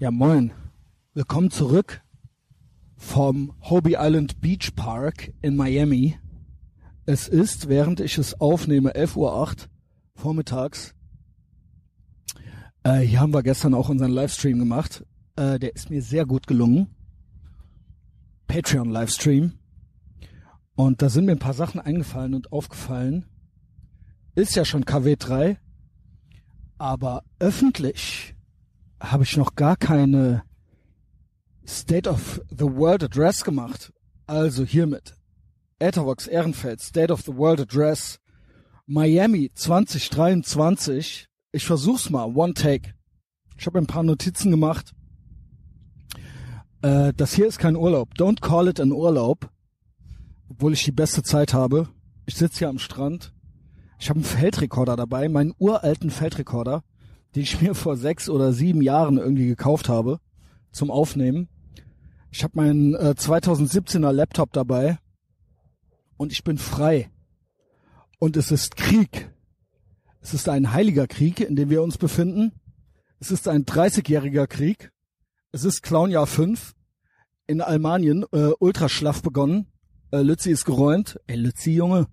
Ja, moin. Willkommen zurück vom Hobie Island Beach Park in Miami. Es ist, während ich es aufnehme, 11.08 Uhr vormittags. Äh, hier haben wir gestern auch unseren Livestream gemacht. Äh, der ist mir sehr gut gelungen. Patreon-Livestream. Und da sind mir ein paar Sachen eingefallen und aufgefallen. Ist ja schon KW3. Aber öffentlich habe ich noch gar keine State of the World Address gemacht. Also hiermit. Ethervox Ehrenfeld, State of the World Address, Miami 2023. Ich versuch's mal, One Take. Ich habe ein paar Notizen gemacht. Äh, das hier ist kein Urlaub. Don't call it an Urlaub. Obwohl ich die beste Zeit habe. Ich sitze hier am Strand. Ich habe einen Feldrekorder dabei, meinen uralten Feldrekorder, den ich mir vor sechs oder sieben Jahren irgendwie gekauft habe zum Aufnehmen. Ich habe meinen äh, 2017er Laptop dabei und ich bin frei. Und es ist Krieg. Es ist ein heiliger Krieg, in dem wir uns befinden. Es ist ein 30-jähriger Krieg. Es ist Clownjahr 5 in Almanien, äh, ultraschlaff begonnen. Äh, Lützi ist geräumt. Ey, Lützi, Junge.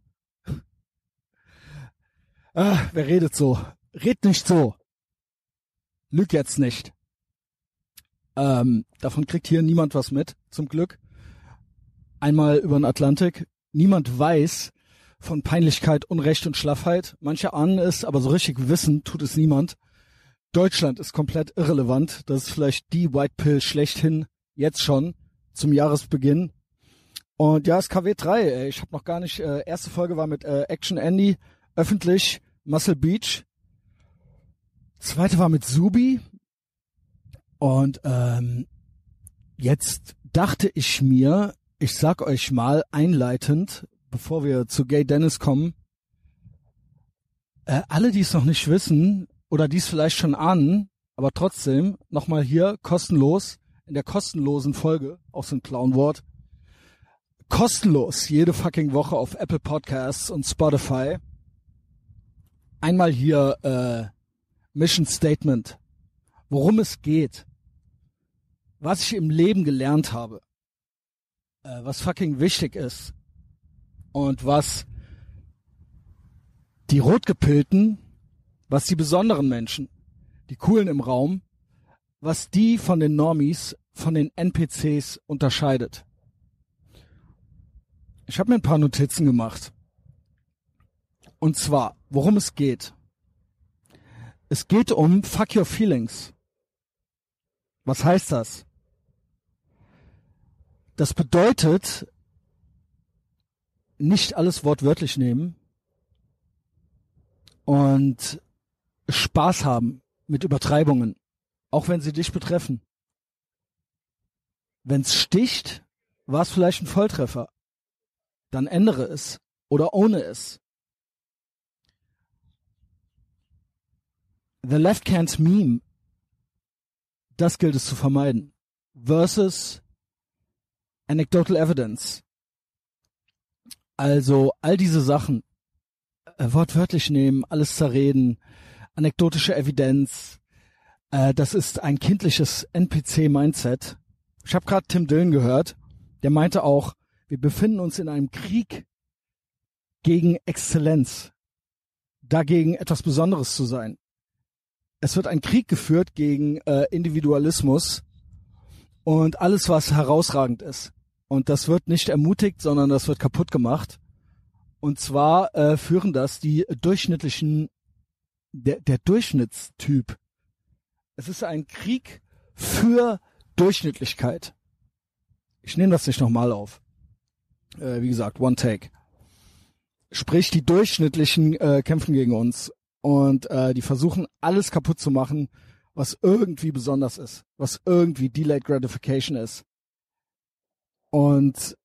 Ah, wer redet so? Red nicht so. Lüg jetzt nicht. Ähm, davon kriegt hier niemand was mit, zum Glück. Einmal über den Atlantik. Niemand weiß von Peinlichkeit, Unrecht und Schlaffheit. Manche ahnen es, aber so richtig wissen tut es niemand. Deutschland ist komplett irrelevant. Das ist vielleicht die White Pill schlechthin, jetzt schon, zum Jahresbeginn. Und ja, es ist KW3, ey. ich habe noch gar nicht, äh, erste Folge war mit äh, Action Andy, öffentlich, Muscle Beach. Zweite war mit Subi. Und ähm, jetzt dachte ich mir, ich sag euch mal einleitend, bevor wir zu Gay Dennis kommen, äh, alle, die es noch nicht wissen oder die es vielleicht schon ahnen, aber trotzdem nochmal hier kostenlos in der kostenlosen Folge, auch so ein Clownwort, kostenlos jede fucking Woche auf Apple Podcasts und Spotify. Einmal hier äh, Mission Statement, worum es geht, was ich im Leben gelernt habe, äh, was fucking wichtig ist und was die Rotgepilten, was die besonderen Menschen, die coolen im Raum, was die von den Normies, von den NPCs unterscheidet. Ich habe mir ein paar Notizen gemacht. Und zwar, worum es geht. Es geht um Fuck Your Feelings. Was heißt das? Das bedeutet, nicht alles wortwörtlich nehmen und Spaß haben mit Übertreibungen, auch wenn sie dich betreffen. Wenn's sticht, war es vielleicht ein Volltreffer. Dann ändere es oder ohne es. The Left Can't Meme, das gilt es zu vermeiden. Versus Anecdotal Evidence. Also all diese Sachen äh, wortwörtlich nehmen, alles zerreden, anekdotische Evidenz, äh, das ist ein kindliches NPC-Mindset. Ich habe gerade Tim Dillon gehört, der meinte auch, wir befinden uns in einem Krieg gegen Exzellenz, dagegen etwas Besonderes zu sein es wird ein Krieg geführt gegen äh, Individualismus und alles, was herausragend ist. Und das wird nicht ermutigt, sondern das wird kaputt gemacht. Und zwar äh, führen das die durchschnittlichen, der, der Durchschnittstyp. Es ist ein Krieg für Durchschnittlichkeit. Ich nehme das nicht nochmal auf. Äh, wie gesagt, One Take. Sprich, die Durchschnittlichen äh, kämpfen gegen uns und äh, die versuchen alles kaputt zu machen, was irgendwie besonders ist, was irgendwie Delayed Gratification ist. Und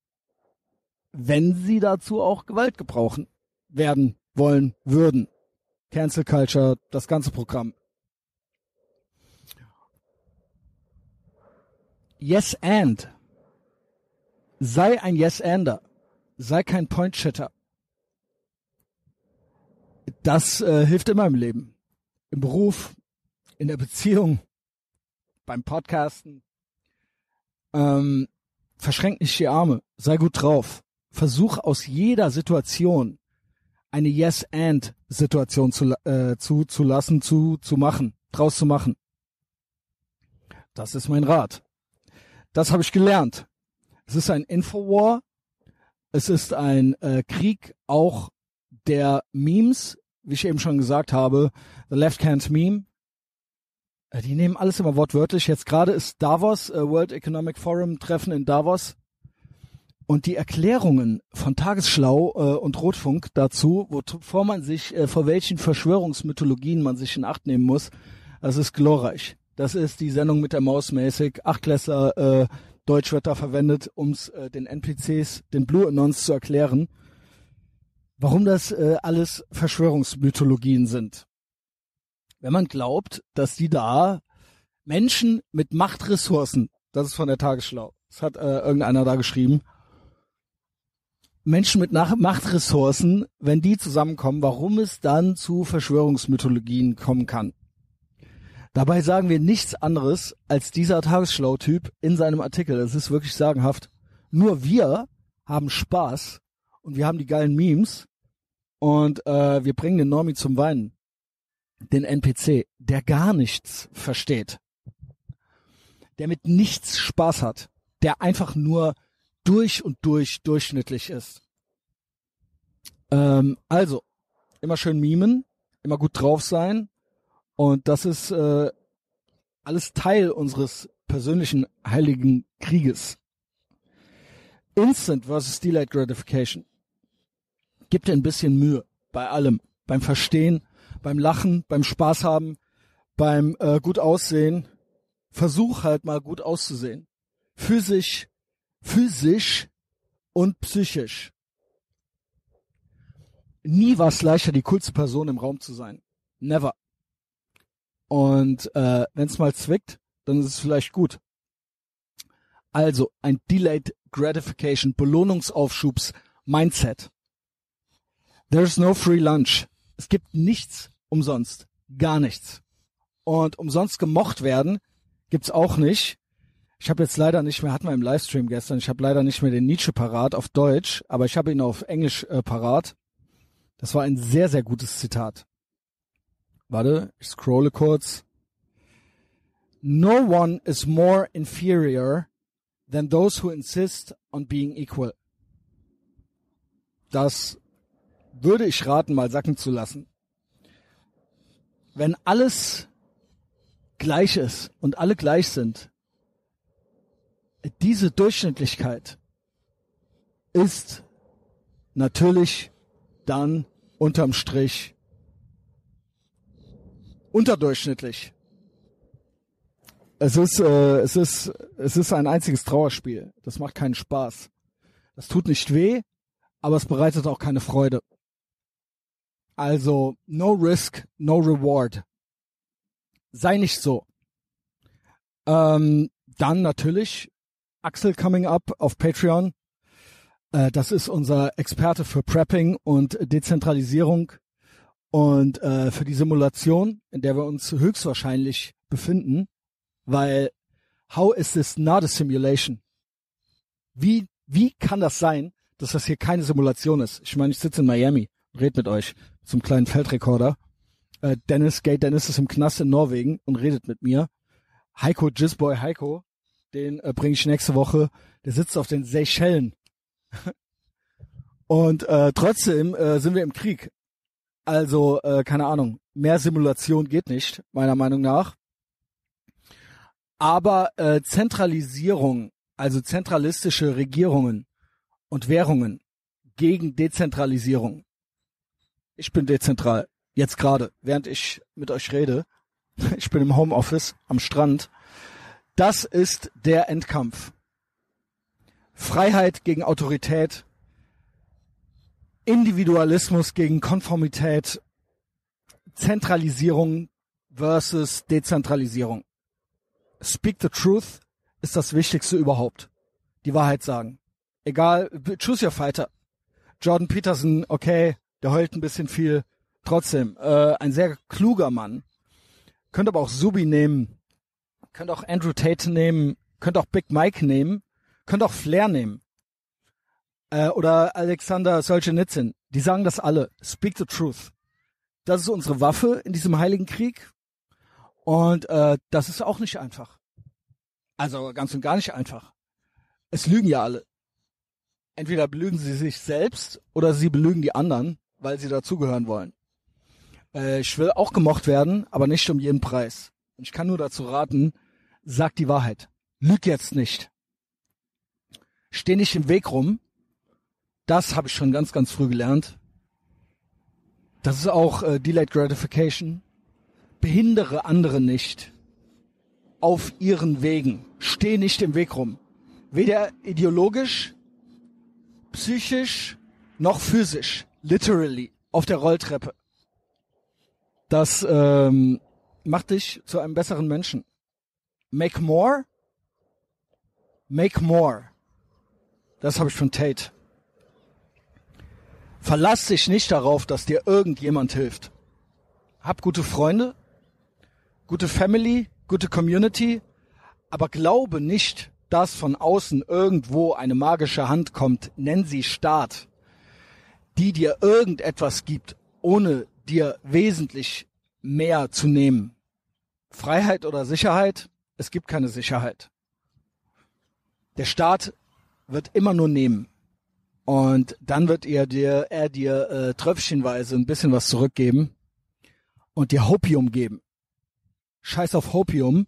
wenn sie dazu auch Gewalt gebrauchen werden, wollen, würden. Cancel Culture, das ganze Programm. Yes and. Sei ein Yes-Ander. Sei kein Point-Shitter das äh, hilft immer im Leben. Im Beruf, in der Beziehung, beim Podcasten. Ähm, verschränk nicht die Arme, sei gut drauf. Versuch aus jeder Situation eine Yes-and-Situation zu, äh, zu, zu lassen, zu, zu machen, draus zu machen. Das ist mein Rat. Das habe ich gelernt. Es ist ein Infowar. Es ist ein äh, Krieg auch der Memes, wie ich eben schon gesagt habe. The Left Hand Meme. Äh, die nehmen alles immer wortwörtlich. Jetzt gerade ist Davos, äh, World Economic Forum Treffen in Davos. Und die Erklärungen von Tagesschlau äh, und Rotfunk dazu, wovor man sich, vor welchen Verschwörungsmythologien man sich in Acht nehmen muss, das ist glorreich. Das ist die Sendung mit der Maus mäßig. Achtklässler äh, Deutsch verwendet, um äh, den NPCs, den Blue Anons zu erklären, warum das äh, alles Verschwörungsmythologien sind. Wenn man glaubt, dass die da Menschen mit Machtressourcen, das ist von der Tagesschlau, das hat äh, irgendeiner da geschrieben, Menschen mit Nach Machtressourcen, wenn die zusammenkommen, warum es dann zu Verschwörungsmythologien kommen kann. Dabei sagen wir nichts anderes als dieser Tagesschlau-Typ in seinem Artikel. Das ist wirklich sagenhaft. Nur wir haben Spaß und wir haben die geilen Memes und äh, wir bringen den Normie zum Weinen. Den NPC, der gar nichts versteht. Der mit nichts Spaß hat. Der einfach nur durch und durch durchschnittlich ist. Ähm, also, immer schön mimen, immer gut drauf sein. Und das ist äh, alles Teil unseres persönlichen heiligen Krieges. Instant versus Delayed Gratification. Gib dir ein bisschen Mühe bei allem. Beim Verstehen, beim Lachen, beim Spaß haben, beim äh, gut aussehen. Versuch halt mal gut auszusehen. Physisch, physisch und psychisch. Nie war es leichter, die coolste Person im Raum zu sein. Never. Und äh, wenn es mal zwickt, dann ist es vielleicht gut. Also ein Delayed Gratification, Belohnungsaufschubs Mindset. There's no free lunch. Es gibt nichts umsonst. Gar nichts. Und umsonst gemocht werden gibt's auch nicht. Ich habe jetzt leider nicht mehr, hatten wir im Livestream gestern, ich habe leider nicht mehr den Nietzsche parat auf Deutsch, aber ich habe ihn auf Englisch äh, parat. Das war ein sehr, sehr gutes Zitat. Warte, ich scrolle kurz. No one is more inferior than those who insist on being equal. Das würde ich raten, mal sacken zu lassen. Wenn alles gleich ist und alle gleich sind, diese Durchschnittlichkeit ist natürlich dann unterm Strich unterdurchschnittlich. Es ist, äh, es ist, es ist ein einziges Trauerspiel. Das macht keinen Spaß. Das tut nicht weh, aber es bereitet auch keine Freude. Also, no risk, no reward. Sei nicht so. Ähm, dann natürlich Axel coming up auf Patreon. Äh, das ist unser Experte für Prepping und Dezentralisierung und äh, für die Simulation, in der wir uns höchstwahrscheinlich befinden, weil how is this not a simulation? Wie wie kann das sein, dass das hier keine Simulation ist? Ich meine, ich sitze in Miami, red mit euch zum kleinen Feldrekorder. Äh, Dennis, Gay Dennis ist im Knast in Norwegen und redet mit mir. Heiko Jizzboy Heiko, den äh, bringe ich nächste Woche. Der sitzt auf den Seychellen und äh, trotzdem äh, sind wir im Krieg. Also, äh, keine Ahnung, mehr Simulation geht nicht, meiner Meinung nach. Aber äh, Zentralisierung, also zentralistische Regierungen und Währungen gegen Dezentralisierung. Ich bin dezentral, jetzt gerade, während ich mit euch rede. Ich bin im Homeoffice am Strand. Das ist der Endkampf. Freiheit gegen Autorität, Individualismus gegen Konformität, Zentralisierung versus Dezentralisierung. Speak the truth ist das Wichtigste überhaupt. Die Wahrheit sagen. Egal, choose your fighter. Jordan Peterson, okay, der heult ein bisschen viel. Trotzdem, äh, ein sehr kluger Mann. Könnte aber auch Subi nehmen. könnt auch Andrew Tate nehmen, könnt auch Big Mike nehmen, könnt auch Flair nehmen. Äh, oder Alexander Solzhenitsyn. Die sagen das alle. Speak the truth. Das ist unsere Waffe in diesem heiligen Krieg. Und äh, das ist auch nicht einfach. Also ganz und gar nicht einfach. Es lügen ja alle. Entweder belügen sie sich selbst oder sie belügen die anderen, weil sie dazugehören wollen. Äh, ich will auch gemocht werden, aber nicht um jeden Preis. Und ich kann nur dazu raten, sag die Wahrheit. Lüg jetzt nicht. Steh nicht im Weg rum. Das habe ich schon ganz, ganz früh gelernt. Das ist auch äh, Delayed Gratification. Behindere andere nicht auf ihren Wegen. Steh nicht im Weg rum. Weder ideologisch, psychisch, noch physisch. Literally. Auf der Rolltreppe. Das ähm, macht dich zu einem besseren Menschen. Make more. Make more. Das habe ich von Tate. Verlass dich nicht darauf, dass dir irgendjemand hilft. Hab gute Freunde, gute Family, gute Community, aber glaube nicht, dass von außen irgendwo eine magische Hand kommt, nenn sie Staat, die dir irgendetwas gibt, ohne dir wesentlich mehr zu nehmen. Freiheit oder Sicherheit? Es gibt keine Sicherheit. Der Staat wird immer nur nehmen. Und dann wird er dir, er dir äh, tröpfchenweise ein bisschen was zurückgeben und dir Hopium geben. Scheiß auf Hopium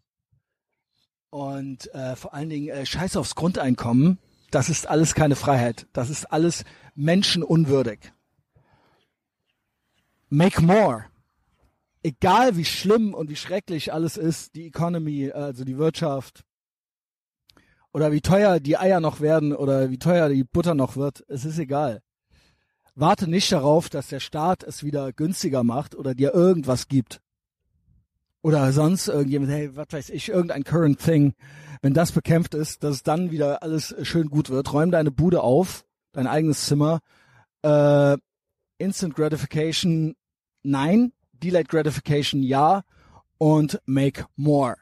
und äh, vor allen Dingen äh, Scheiß aufs Grundeinkommen. Das ist alles keine Freiheit. Das ist alles menschenunwürdig. Make more. Egal wie schlimm und wie schrecklich alles ist, die Economy, also die Wirtschaft, oder wie teuer die Eier noch werden oder wie teuer die Butter noch wird, es ist egal. Warte nicht darauf, dass der Staat es wieder günstiger macht oder dir irgendwas gibt. Oder sonst irgendjemand, hey, was weiß ich, irgendein current thing. Wenn das bekämpft ist, dass dann wieder alles schön gut wird, räum deine Bude auf, dein eigenes Zimmer. Äh, Instant Gratification, nein. Delayed Gratification, ja. Und make more.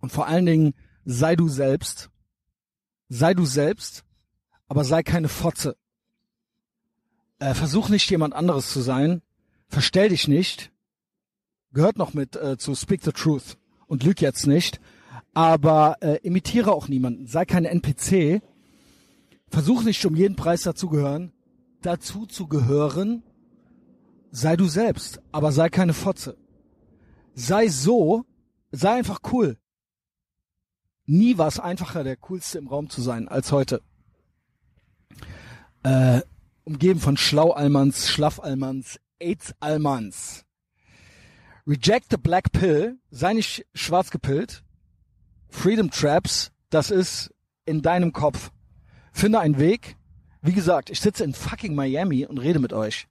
Und vor allen Dingen, sei du selbst, sei du selbst, aber sei keine Fotze. Äh, versuch nicht jemand anderes zu sein, verstell dich nicht, gehört noch mit äh, zu Speak the Truth und lüg jetzt nicht, aber äh, imitiere auch niemanden, sei kein NPC, versuch nicht um jeden Preis dazugehören, dazu zu gehören, sei du selbst, aber sei keine Fotze. Sei so, sei einfach cool. Nie war es einfacher, der coolste im Raum zu sein als heute. Äh, umgeben von Schlau-Almans, Schlaff-Almans, AIDS-Almans. Reject the Black Pill, sei nicht schwarz gepillt. Freedom Traps, das ist in deinem Kopf. Finde einen Weg. Wie gesagt, ich sitze in fucking Miami und rede mit euch.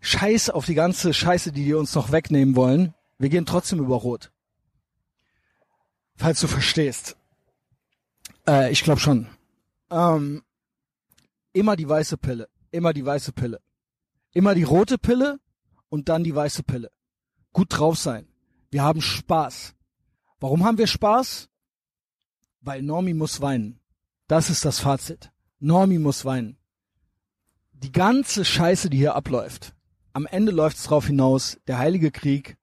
Scheiß auf die ganze Scheiße, die die uns noch wegnehmen wollen. Wir gehen trotzdem über Rot. Falls du verstehst. Äh, ich glaube schon. Ähm, immer die weiße Pille. Immer die weiße Pille. Immer die rote Pille und dann die weiße Pille. Gut drauf sein. Wir haben Spaß. Warum haben wir Spaß? Weil Normi muss weinen. Das ist das Fazit. Normi muss weinen. Die ganze Scheiße, die hier abläuft. Am Ende läuft es drauf hinaus, der Heilige Krieg,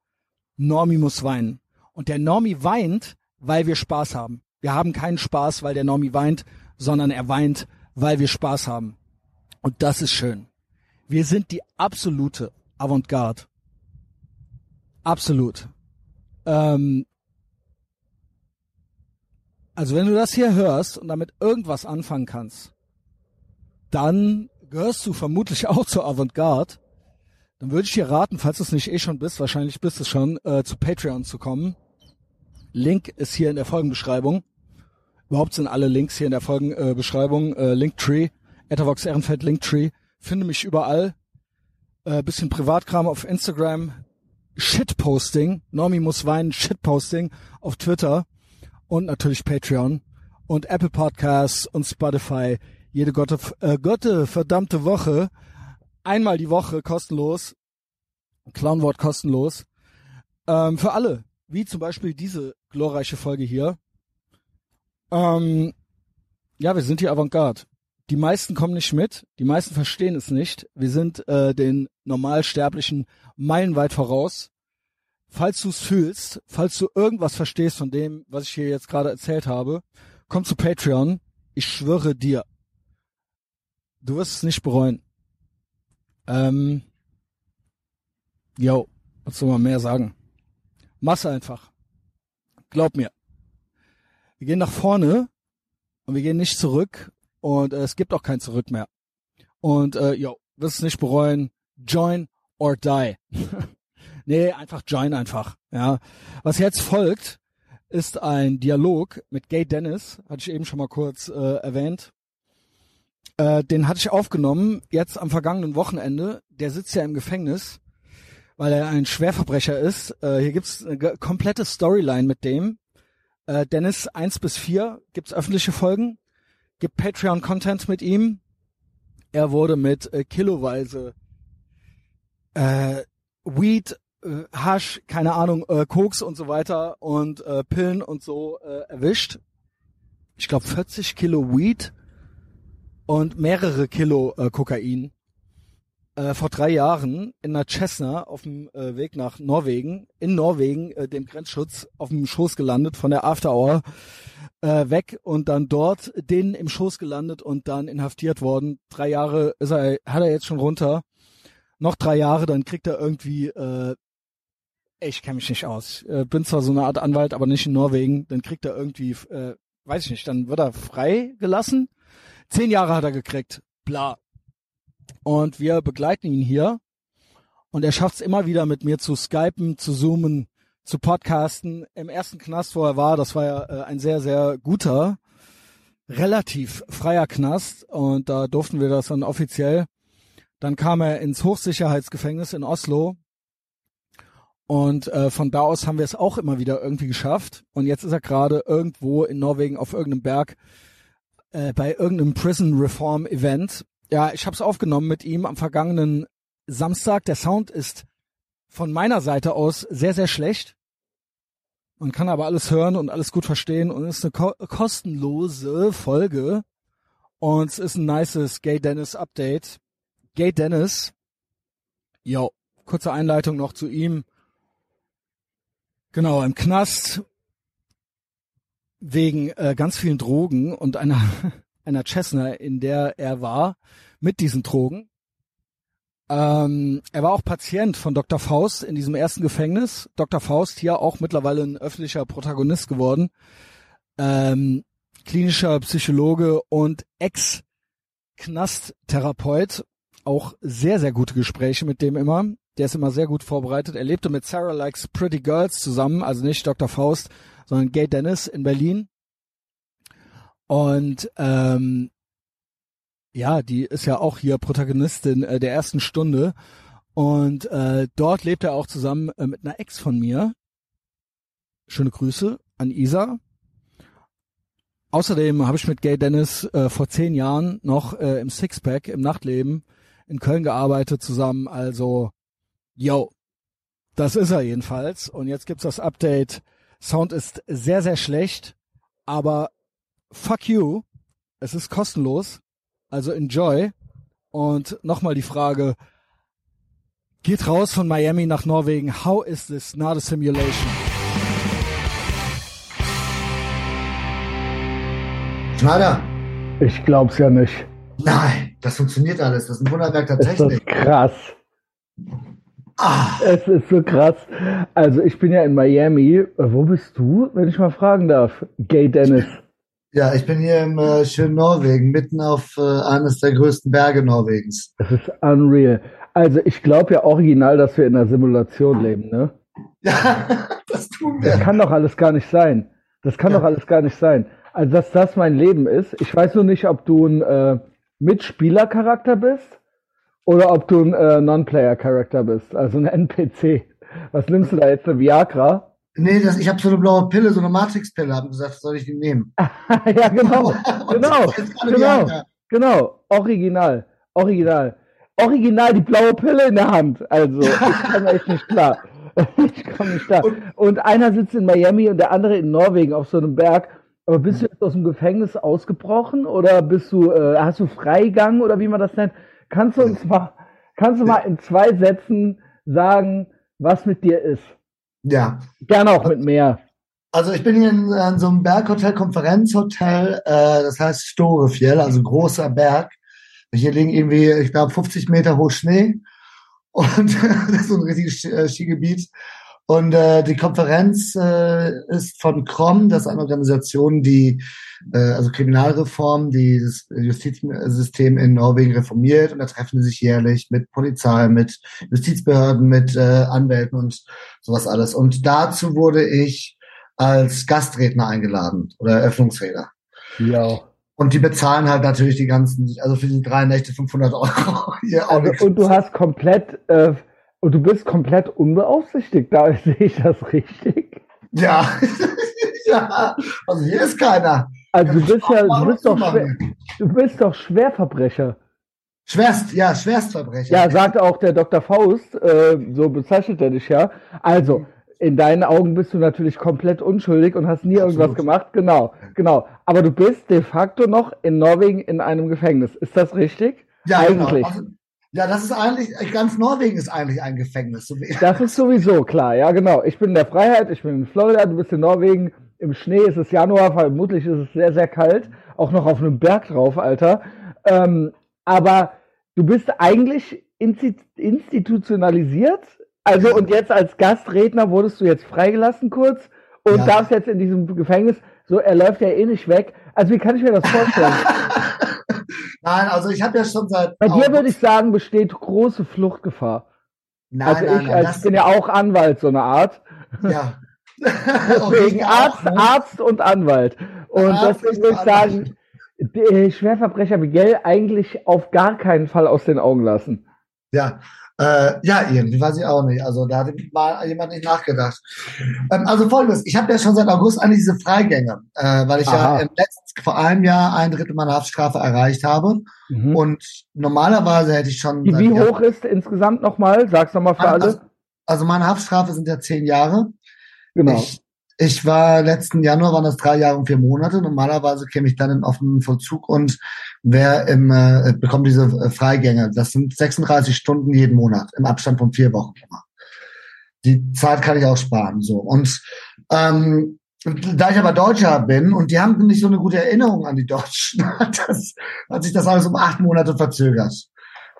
Normi muss weinen. Und der Normi weint, weil wir Spaß haben. Wir haben keinen Spaß, weil der Normi weint, sondern er weint, weil wir Spaß haben. Und das ist schön. Wir sind die absolute Avantgarde. Absolut. Ähm, also wenn du das hier hörst und damit irgendwas anfangen kannst, dann gehörst du vermutlich auch zur Avantgarde. Dann würde ich dir raten, falls du es nicht eh schon bist, wahrscheinlich bist du schon, äh, zu Patreon zu kommen. Link ist hier in der Folgenbeschreibung. Überhaupt sind alle Links hier in der Folgenbeschreibung. Äh, Linktree, Ethervox Ehrenfeld Linktree. Finde mich überall. Äh, bisschen Privatkram auf Instagram. Shitposting. Normi muss weinen. Shitposting auf Twitter. Und natürlich Patreon. Und Apple Podcasts und Spotify. Jede Gotte, äh, Gotte verdammte Woche. Einmal die Woche kostenlos. Clownwort kostenlos. Ähm, für alle wie zum Beispiel diese glorreiche Folge hier. Ähm, ja, wir sind hier Avantgarde. Die meisten kommen nicht mit, die meisten verstehen es nicht. Wir sind äh, den Normalsterblichen meilenweit voraus. Falls du es fühlst, falls du irgendwas verstehst von dem, was ich hier jetzt gerade erzählt habe, komm zu Patreon. Ich schwöre dir, du wirst es nicht bereuen. Ähm, yo, was soll man mehr sagen? Masse einfach. Glaub mir. Wir gehen nach vorne und wir gehen nicht zurück und äh, es gibt auch kein Zurück mehr. Und äh, yo, wirst es nicht bereuen. Join or die. nee, einfach join einfach. Ja. Was jetzt folgt, ist ein Dialog mit Gay Dennis, hatte ich eben schon mal kurz äh, erwähnt. Äh, den hatte ich aufgenommen, jetzt am vergangenen Wochenende. Der sitzt ja im Gefängnis, weil er ein Schwerverbrecher ist. Äh, hier gibt's eine komplette Storyline mit dem. Äh, Dennis 1 bis 4 gibt's öffentliche Folgen, gibt Patreon-Content mit ihm. Er wurde mit äh, kiloweise äh, Weed, äh, Hasch, keine Ahnung, äh, Koks und so weiter und äh, Pillen und so äh, erwischt. Ich glaube 40 Kilo Weed und mehrere Kilo äh, Kokain. Äh, vor drei Jahren in einer Cessna auf dem äh, Weg nach Norwegen, in Norwegen, äh, dem Grenzschutz, auf dem Schoß gelandet von der After Hour äh, weg und dann dort denen im Schoß gelandet und dann inhaftiert worden. Drei Jahre ist er, hat er jetzt schon runter noch drei Jahre, dann kriegt er irgendwie, äh, ich kenne mich nicht aus, äh, bin zwar so eine Art Anwalt, aber nicht in Norwegen, dann kriegt er irgendwie, äh, weiß ich nicht, dann wird er frei gelassen. Zehn Jahre hat er gekriegt, bla. Und wir begleiten ihn hier und er schafft es immer wieder mit mir zu skypen, zu zoomen, zu podcasten. Im ersten Knast, wo er war, das war ja äh, ein sehr, sehr guter, relativ freier Knast und da durften wir das dann offiziell dann kam er ins Hochsicherheitsgefängnis in Oslo. Und äh, von da aus haben wir es auch immer wieder irgendwie geschafft. Und jetzt ist er gerade irgendwo in Norwegen auf irgendeinem Berg äh, bei irgendeinem Prison Reform Event. Ja, ich habe es aufgenommen mit ihm am vergangenen Samstag. Der Sound ist von meiner Seite aus sehr, sehr schlecht. Man kann aber alles hören und alles gut verstehen und es ist eine ko kostenlose Folge. Und es ist ein nices Gay Dennis Update. Gay Dennis, jo, kurze Einleitung noch zu ihm. Genau, im Knast wegen äh, ganz vielen Drogen und einer, einer Cessna, in der er war, mit diesen Drogen. Ähm, er war auch Patient von Dr. Faust in diesem ersten Gefängnis. Dr. Faust hier auch mittlerweile ein öffentlicher Protagonist geworden. Ähm, klinischer Psychologe und Ex-Knasttherapeut auch sehr, sehr gute Gespräche mit dem immer. Der ist immer sehr gut vorbereitet. Er lebte mit Sarah Likes Pretty Girls zusammen, also nicht Dr. Faust, sondern Gay Dennis in Berlin. Und ähm, ja, die ist ja auch hier Protagonistin äh, der ersten Stunde. Und äh, dort lebt er auch zusammen äh, mit einer Ex von mir. Schöne Grüße an Isa. Außerdem habe ich mit Gay Dennis äh, vor zehn Jahren noch äh, im Sixpack im Nachtleben in Köln gearbeitet zusammen. Also, yo, das ist er jedenfalls. Und jetzt gibt's das Update. Sound ist sehr, sehr schlecht, aber fuck you. Es ist kostenlos. Also enjoy. Und nochmal die Frage, geht raus von Miami nach Norwegen. How is this not a simulation? Schneider. Ich glaub's ja nicht. Nein, das funktioniert alles. Das ist ein Wunderwerk. Ist das krass. Ah. Es ist so krass. Also ich bin ja in Miami. Wo bist du, wenn ich mal fragen darf? Gay Dennis. Ja, ich bin hier im äh, schönen Norwegen, mitten auf äh, eines der größten Berge Norwegens. Das ist unreal. Also ich glaube ja original, dass wir in einer Simulation leben, ne? Ja, das tun wir. Das kann doch alles gar nicht sein. Das kann ja. doch alles gar nicht sein. Also dass das mein Leben ist. Ich weiß nur nicht, ob du ein äh, Mitspielercharakter bist oder ob du ein äh, Non-Player-Charakter bist, also ein NPC. Was nimmst du da jetzt, eine Viagra? Nee, das, ich habe so eine blaue Pille, so eine Matrix-Pille, habe gesagt, soll ich die nehmen? ja, genau, genau, genau, genau, original, original. original die blaue Pille in der Hand. Also, ich komme echt nicht klar. Ich komme nicht klar. Und einer sitzt in Miami und der andere in Norwegen auf so einem Berg. Aber bist du jetzt aus dem Gefängnis ausgebrochen oder bist du, äh, hast du Freigang oder wie man das nennt? Kannst du uns mal, kannst du mal in zwei Sätzen sagen, was mit dir ist? Ja. Gerne auch mit mehr. Also ich bin hier in, in so einem Berghotel, Konferenzhotel, äh, das heißt Storefjell, also großer Berg. Hier liegen irgendwie, ich glaube, 50 Meter hoch Schnee und das ist so ein richtiges äh, Skigebiet. Und äh, die Konferenz äh, ist von KROM, das ist eine Organisation, die äh, also Kriminalreform, die das Justizsystem in Norwegen reformiert. Und da treffen sie sich jährlich mit Polizei, mit Justizbehörden, mit äh, Anwälten und sowas alles. Und dazu wurde ich als Gastredner eingeladen oder Eröffnungsredner. Ja. Und die bezahlen halt natürlich die ganzen, also für die drei Nächte 500 Euro. Hier also, und du hast komplett, äh, und du bist komplett unbeaufsichtigt, da sehe ich das richtig. Ja, ja, also hier ist keiner. Also du bist ja, du bist doch, schwer, du bist doch Schwerverbrecher. Schwerst, ja, Schwerstverbrecher. Ja, sagt auch der Dr. Faust, äh, so bezeichnet er dich ja. Also, in deinen Augen bist du natürlich komplett unschuldig und hast nie Absolut. irgendwas gemacht. Genau, genau. Aber du bist de facto noch in Norwegen in einem Gefängnis. Ist das richtig? Ja, genau. eigentlich. Genau. Ja, das ist eigentlich, ganz Norwegen ist eigentlich ein Gefängnis. Das ist sowieso klar, ja, genau. Ich bin in der Freiheit, ich bin in Florida, du bist in Norwegen. Im Schnee ist es Januar, vermutlich ist es sehr, sehr kalt. Auch noch auf einem Berg drauf, Alter. Ähm, aber du bist eigentlich institutionalisiert also und jetzt als Gastredner wurdest du jetzt freigelassen kurz und ja. darfst jetzt in diesem Gefängnis, so er läuft ja eh nicht weg. Also wie kann ich mir das vorstellen? nein, also ich habe ja schon seit. Bei dir würde ich sagen, besteht große Fluchtgefahr. Nein, also nein, ich, nein, als, ich bin ja auch Anwalt, so eine Art. Ja. Deswegen Arzt, Arzt und Anwalt. Und Arzt deswegen würde ich sagen, Schwerverbrecher Miguel eigentlich auf gar keinen Fall aus den Augen lassen. Ja, äh, ja, irgendwie weiß ich auch nicht. Also da hat mal jemand nicht nachgedacht. Ähm, also folgendes, ich habe ja schon seit August eigentlich diese Freigänge, äh, weil ich Aha. ja im letzten, vor einem Jahr ein Drittel meiner Haftstrafe erreicht habe. Mhm. Und normalerweise hätte ich schon. Wie, wie hoch ist insgesamt nochmal? Sag's nochmal für alle. Also, also meine Haftstrafe sind ja zehn Jahre. Genau. Ich, ich war letzten Januar, waren das drei Jahre und vier Monate. Normalerweise käme ich dann in offenen Vollzug und wer im, äh, bekommt diese äh, Freigänge. Das sind 36 Stunden jeden Monat im Abstand von vier Wochen. Die Zeit kann ich auch sparen. So und ähm, da ich aber Deutscher bin und die haben nicht so eine gute Erinnerung an die Deutschen, hat, das, hat sich das alles um acht Monate verzögert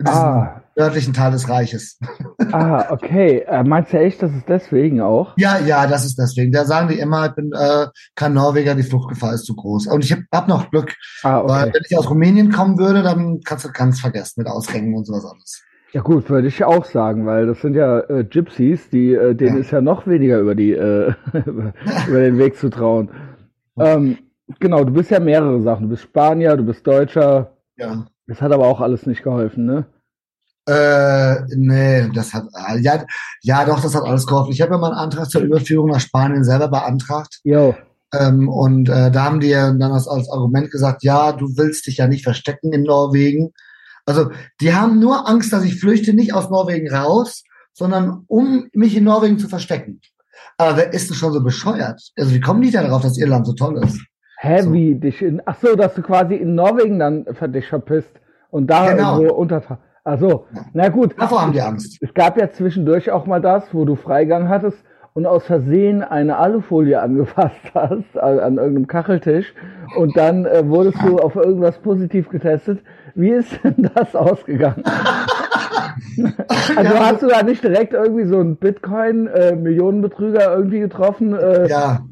ah. nördlichen Teil des Reiches. Ah, okay. Äh, meinst du echt, das ist deswegen auch? Ja, ja, das ist deswegen. Da sagen die immer, ich bin äh, kein Norweger, die Fluchtgefahr ist zu groß. Und ich habe hab noch Glück, ah, okay. weil wenn ich aus Rumänien kommen würde, dann kannst du ganz vergessen mit Ausgängen und sowas alles. Ja gut, würde ich auch sagen, weil das sind ja äh, Gypsies, die, äh, denen ja. ist ja noch weniger über die äh, über den Weg zu trauen. Ähm, genau, du bist ja mehrere Sachen. Du bist Spanier, du bist Deutscher. Ja. Das hat aber auch alles nicht geholfen, ne? Äh, nee, das hat, ja, ja, doch, das hat alles geholfen. Ich habe ja mal einen Antrag zur Überführung nach Spanien selber beantragt. Jo. Ähm, und äh, da haben die ja dann als, als Argument gesagt, ja, du willst dich ja nicht verstecken in Norwegen. Also die haben nur Angst, dass ich flüchte nicht aus Norwegen raus, sondern um mich in Norwegen zu verstecken. Aber wer ist denn schon so bescheuert? Also wie kommen die da darauf, dass Irland so toll ist? Hä, so. wie dich in, ach so, dass du quasi in Norwegen dann dich verpisst und da genau. irgendwo unter, ach so, na gut. Davor haben die Angst. Es gab ja zwischendurch auch mal das, wo du Freigang hattest und aus Versehen eine Alufolie angefasst hast an, an irgendeinem Kacheltisch und dann äh, wurdest du auf irgendwas positiv getestet. Wie ist denn das ausgegangen? also ja, hast du da nicht direkt irgendwie so einen Bitcoin-Millionenbetrüger äh, irgendwie getroffen? Äh, ja,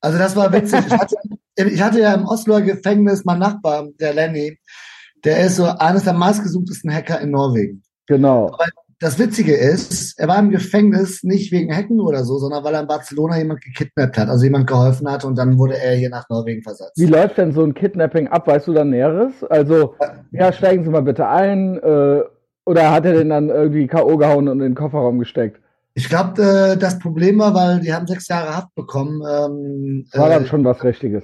also das war witzig. Ich hatte, ich hatte ja im Osloer Gefängnis mein Nachbar, der Lenny, der ist so eines der meistgesuchtesten Hacker in Norwegen. Genau. Aber das Witzige ist, er war im Gefängnis nicht wegen Hacken oder so, sondern weil er in Barcelona jemand gekidnappt hat, also jemand geholfen hat und dann wurde er hier nach Norwegen versetzt. Wie läuft denn so ein Kidnapping ab? Weißt du da Näheres? Also, ja, steigen Sie mal bitte ein. Äh, oder hat er den dann irgendwie K.O. gehauen und in den Kofferraum gesteckt? Ich glaube, äh, das Problem war, weil die haben sechs Jahre Haft bekommen. Ähm, war dann äh, schon was Richtiges.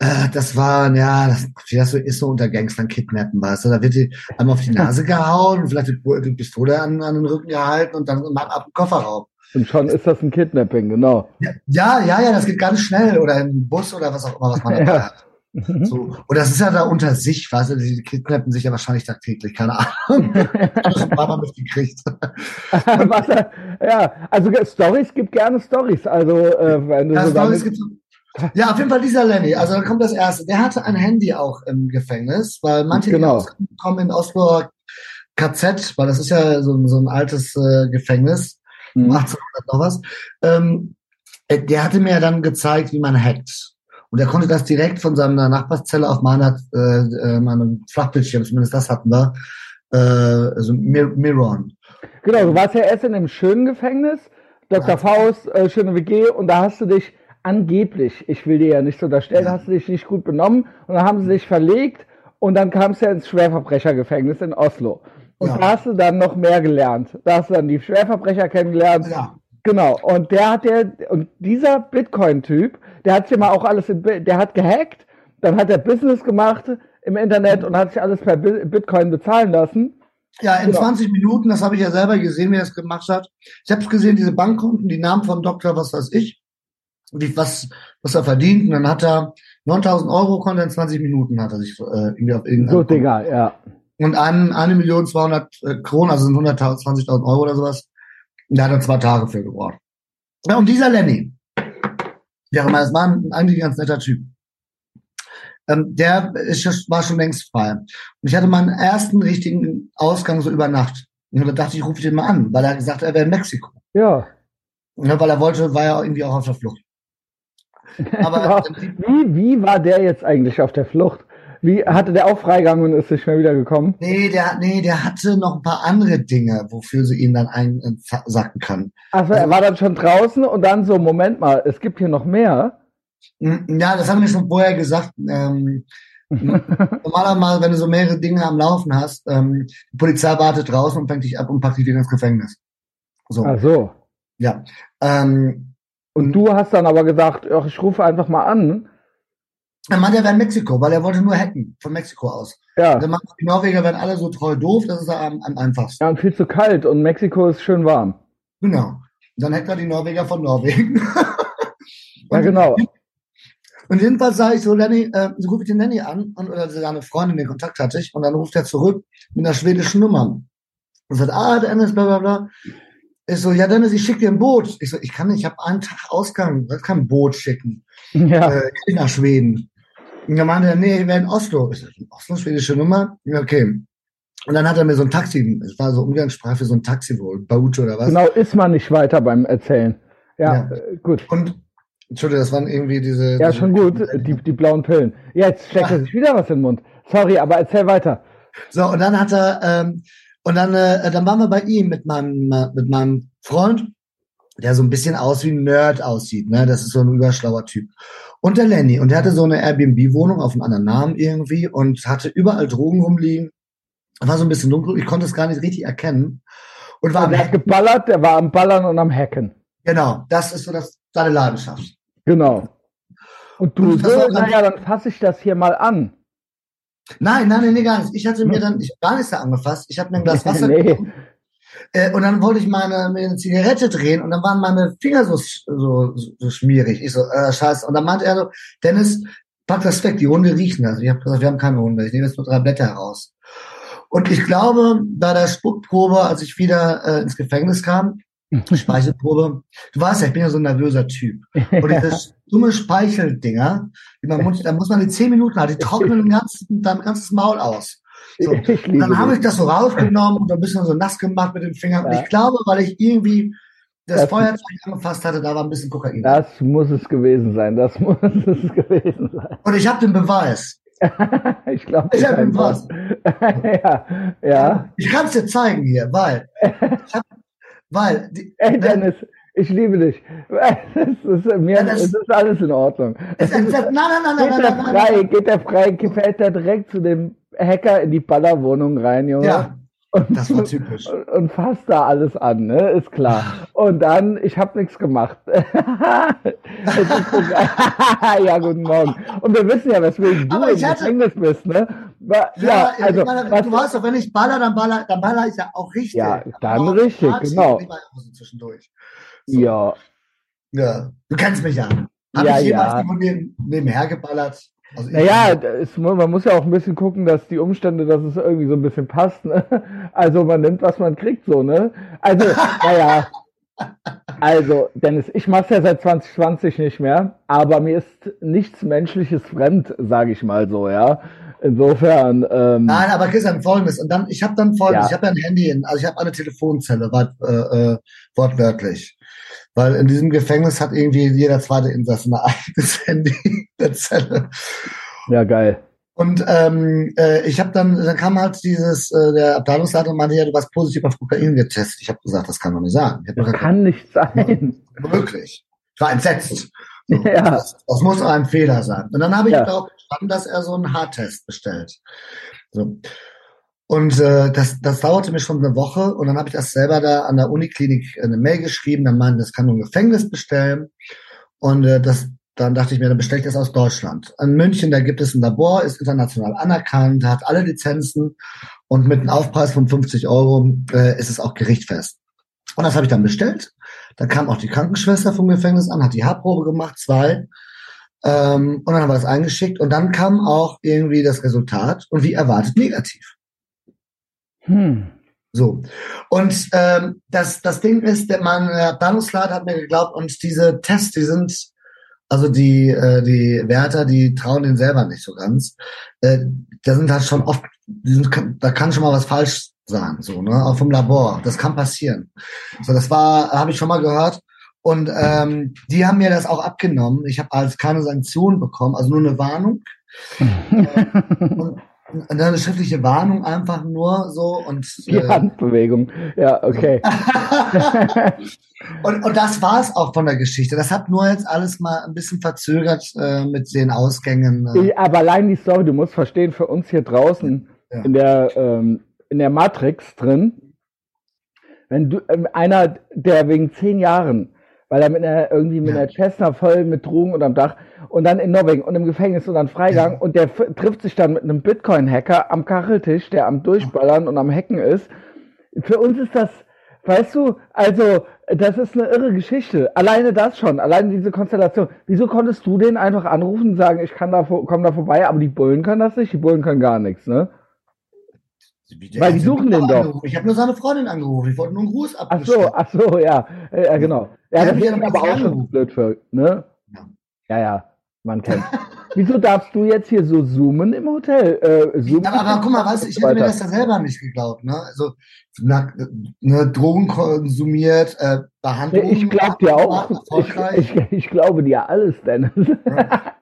Äh, das war, ja, das, wie das so ist so unter Gangstern kidnappen, weißt du? Da wird die einmal auf die Nase gehauen, vielleicht die, die Pistole an, an den Rücken gehalten und dann mal ab den Kofferraum. Und schon ist das ein Kidnapping, genau. Ja, ja, ja, das geht ganz schnell. Oder im Bus oder was auch immer, was man Ja. hat. So. Und das ist ja da unter sich, weißt du, die kidnappen sich ja wahrscheinlich tagtäglich, keine Ahnung. Mal mitgekriegt. Ja, also Stories gibt gerne Stories. Also äh, wenn du Ja, so Storys gibt's- ja, auf jeden Fall dieser Lenny. Also dann kommt das erste. Der hatte ein Handy auch im Gefängnis, weil manche Genau. rauskommen in Oslo KZ, weil das ist ja so, ein- so ein altes äh, Gefängnis, um Hm. 1800 noch was. Ähm, äh, der hatte mir dann gezeigt, wie man hackt. Und er konnte das direkt von seiner Nachbarszelle auf meiner, äh, äh, meinem Flachbildschirm, zumindest das hatten wir, äh, also Mir Miron. Genau, du warst ja erst in einem schönen Gefängnis, Dr. Ja. Faust, äh, schöne WG, und da hast du dich angeblich, ich will dir ja nicht so unterstellen, Ja. hast du dich nicht gut benommen und dann haben sie dich verlegt und dann kamst du ja ins Schwerverbrechergefängnis in Oslo. Und Ja. da hast du dann noch mehr gelernt. Da hast du dann die Schwerverbrecher kennengelernt. Ja. Genau. Und der hat der, und dieser Bitcoin-Typ, der hat sich mal auch alles in, der hat gehackt, dann hat er Business gemacht im Internet und hat sich alles per Bi- Bitcoin bezahlen lassen. Ja, in Genau. 20 Minuten, das habe ich ja selber gesehen, wie er es gemacht hat. Ich habe gesehen, diese Bankkonten, die Namen vom Doktor, was weiß ich, wie, was, was er verdient. Und dann hat er 9000 Euro, konnte in 20 Minuten, hat er sich äh, irgendwie auf irgendein So. Digga, ja. Und ein, eine Million 200 äh, Kronen, also sind 120.000 Euro oder sowas. Und da hat er zwei Tage für gebraucht. Ja, und dieser Lenny, ja, das war ein, eigentlich ein ganz netter Typ. Ähm, der ist, war schon längst frei. Und ich hatte meinen ersten richtigen Ausgang so über Nacht. Und da dachte ich, rufe ich den mal an, weil er gesagt hat, er wäre in Mexiko. Ja. Ja, weil er wollte, war ja irgendwie auch auf der Flucht. Aber Wie, wie war der jetzt eigentlich auf der Flucht? Wie hatte der auch Freigang und ist nicht mehr wiedergekommen? nee, der, nee, der hatte noch ein paar andere Dinge, wofür sie ihn dann einsacken kann. Also er war dann schon draußen und dann so, Moment mal, es gibt hier noch mehr. Mm, Ja, das haben wir schon vorher gesagt. Ähm, normalerweise, wenn du so mehrere Dinge am Laufen hast, ähm, die Polizei wartet draußen und fängt dich ab und packt dich wieder ins Gefängnis. So, Ach so. ja. Ähm, Und du hast dann aber gesagt, ach, ich rufe einfach mal an. Er meinte, er wäre in Mexiko, weil er wollte nur hacken, von Mexiko aus. Ja. Und dann meinte, die Norweger werden alle so treu doof, das ist am, am einfachsten. Ja, und viel zu kalt und Mexiko ist schön warm. Genau. Und dann hackt er die Norweger von Norwegen. Ja, genau. Und jedenfalls sage ich so, Lenny, äh, so rufe ich den Lenny an und oder seine Freundin, den Kontakt hatte ich, und dann ruft er zurück mit einer schwedischen Nummer. Und sagt, ah, Dennis, bla bla bla. Ich so, ja Dennis, ich schicke dir ein Boot. Ich so, ich kann nicht, ich habe einen Tag Ausgang, ich kann ein Boot schicken. Ja. Äh, nach Schweden. Und dann meinte er, nee, ich wäre in Oslo. Ich in Oslo, schwedische Nummer? Okay. Und dann hat er mir so ein Taxi, es war so Umgangssprache für so ein Taxi wohl, Boot oder was. Genau, ist man nicht weiter beim Erzählen. Ja, Ja. äh, gut. Und, Entschuldigung, das waren irgendwie diese... Ja, diese- schon gut. Die, die blauen Pillen. Ja, Jetzt steckt er sich wieder was in den Mund. Sorry, aber erzähl weiter. So, und dann hat er, ähm, und dann, äh, dann waren wir bei ihm mit meinem, mit meinem Freund, der so ein bisschen aus wie ein Nerd aussieht, ne? Das ist so ein überschlauer Typ. Und der Lenny, und der hatte so eine Airbnb-Wohnung auf einem anderen Namen irgendwie und hatte überall Drogen rumliegen. War so ein bisschen dunkel, ich konnte es gar nicht richtig erkennen. Und war am Der hat Hacken. geballert, der war am Ballern und am Hacken. Genau, das ist so das, seine Leidenschaft. Genau. Und du, Und so, naja, dann fasse ich das hier mal an. Nein, nein, nein, nee, gar nicht. Ich hatte mir dann, ich gar nichts da angefasst. Ich habe mir ein Glas Wasser Nee. genommen. Äh, und dann wollte ich meine, mir eine Zigarette drehen und dann waren meine Finger so, so, so schmierig. Ich so, äh, scheiße. Und dann meinte er so, Dennis, pack das weg, die Hunde riechen das. Ich habe gesagt, wir haben keine Hunde, ich nehme jetzt nur drei Blätter heraus. Und ich glaube, bei der Spuckprobe, als ich wieder äh, ins Gefängnis kam, Speichelprobe, du weißt ja, ich bin ja so ein nervöser Typ. Und diese dumme Speicheldinger, die man da muss man die zehn Minuten haben, die trocknen den ganzen, dein ganzes Maul aus. So. Dann habe ich das so rausgenommen und ein bisschen so nass gemacht mit den Fingern. Ja. ich glaube, weil ich irgendwie das Das- Feuerzeug angefasst hatte, da war ein bisschen Kokain. Das muss es gewesen sein. Das muss es gewesen sein. Und ich habe den Beweis. ich glaube, Ich hab ihn was. ja, ja. Ich kann es dir zeigen hier, weil, hab, weil, die, Ey, Dennis, ich liebe dich. Es ist, mir, Ja, das- es ist alles in Ordnung. es, es, nein, nein, nein, Geht nein, nein, frei, nein, geht er frei, gefällt er direkt zu dem Hacker in die Ballerwohnung rein, Junge. Ja. Und, Das war typisch. Und, und fasst da alles an, ne? Ist klar. Und dann, ich habe nichts gemacht. Ja, guten Morgen. Und wir wissen ja, weswegen du im Gefängnis bist, ne? Ja, Ja, also, meine, du weißt doch, wenn ich baller, dann baller, dann baller ich ja auch richtig. Ja, dann richtig, Party, genau. zwischendurch. So. ja, Ja, du kennst mich ja. Habe Ja, ich jemals ja. nebenher geballert? Also Naja, ist, man muss ja auch ein bisschen gucken, dass die Umstände, dass es irgendwie so ein bisschen passt. Ne? Also man nimmt, was man kriegt, so, ne? Also, naja. Also, Dennis, ich mache es ja seit 2020 nicht mehr, aber mir ist nichts Menschliches fremd, sage ich mal so, ja. Insofern, ähm, Nein, aber Christian, folgendes. Und dann, ich habe dann folgendes, Ja. ich habe ja ein Handy, in, also ich habe eine Telefonzelle, wort, äh, äh, wortwörtlich. Weil in diesem Gefängnis hat irgendwie jeder zweite Insasse ein eigenes Handy in der Zelle. ja, geil. Und ähm, äh, ich habe dann, dann kam halt dieses, äh, der Abteilungsleiter und meinte, ja, du warst positiv auf Kokain getestet. Ich habe gesagt, das kann doch nicht sein. Das gesagt, kann nicht sein. Wirklich. Ich war entsetzt. So, Ja. das, das muss ein Fehler sein. Und dann habe ich Ja. darauf bestanden, dass er so einen Haartest bestellt. So. Und äh, das, das dauerte mir schon eine Woche und dann habe ich das selber da an der Uniklinik eine Mail geschrieben, dann meinte, das kann nur ein Gefängnis bestellen. Und äh, das, dann dachte ich mir, dann bestelle ich das aus Deutschland. In München, da gibt es ein Labor, ist international anerkannt, hat alle Lizenzen und mit einem Aufpreis von 50 Euro äh, ist es auch gerichtfest. Und das habe ich dann bestellt. Da kam auch die Krankenschwester vom Gefängnis an, hat die Haarprobe gemacht, zwei. Ähm, und dann haben wir das eingeschickt und dann kam auch irgendwie das Resultat und wie erwartet negativ. Hm. So. Und ähm, das, das Ding ist, der mein Abteilungsleiter hat mir geglaubt und diese Tests, die sind, also die, äh, die Wärter, die trauen den selber nicht so ganz. Äh, da sind halt schon oft, die sind, da kann schon mal was falsch sein, so, ne? Auch vom Labor. Das kann passieren. So, das war, habe ich schon mal gehört. Und ähm, die haben mir das auch abgenommen. Ich habe als keine Sanktion bekommen, also nur eine Warnung. und, und eine schriftliche Warnung einfach nur so und Die äh, Handbewegung. Ja, okay. und, und das war es auch von der Geschichte. Das hat nur jetzt alles mal ein bisschen verzögert äh, mit den Ausgängen. Äh. Aber allein die Story, du musst verstehen, für uns hier draußen Ja. in der ähm, in der Matrix drin, wenn du ähm, einer, der wegen zehn Jahren, weil er mit einer irgendwie mit einer Cessna voll mit Drogen und am Dach und dann in Norwegen und im Gefängnis und dann Freigang und der trifft sich dann mit einem Bitcoin-Hacker am Kacheltisch, der am Durchballern und am Hacken ist. Für uns ist das, weißt du, also das ist eine irre Geschichte. Alleine das schon, alleine diese Konstellation. Wieso konntest du den einfach anrufen und sagen, ich kann da, komm da vorbei, aber die Bullen können das nicht, die Bullen können gar nichts, ne? Weil die suchen den doch. Ich habe nur seine Freundin angerufen. Ich wollte nur einen Gruß Ach abgeschickt. so, ach so, ja, ja, genau. Ja, Ja, das ist haben aber auch schon blöd für, ne? Ja. Ja, ja, man kennt. Wieso darfst du jetzt hier so zoomen im Hotel? Äh, zoomen Aber, aber guck mal, weißt ich hätte mir das ja selber nicht geglaubt. Ne? Also, na, ne, Drogen konsumiert, äh, Behandlung. Ich glaube dir auch. Ich, ich, ich glaube dir alles, Dennis.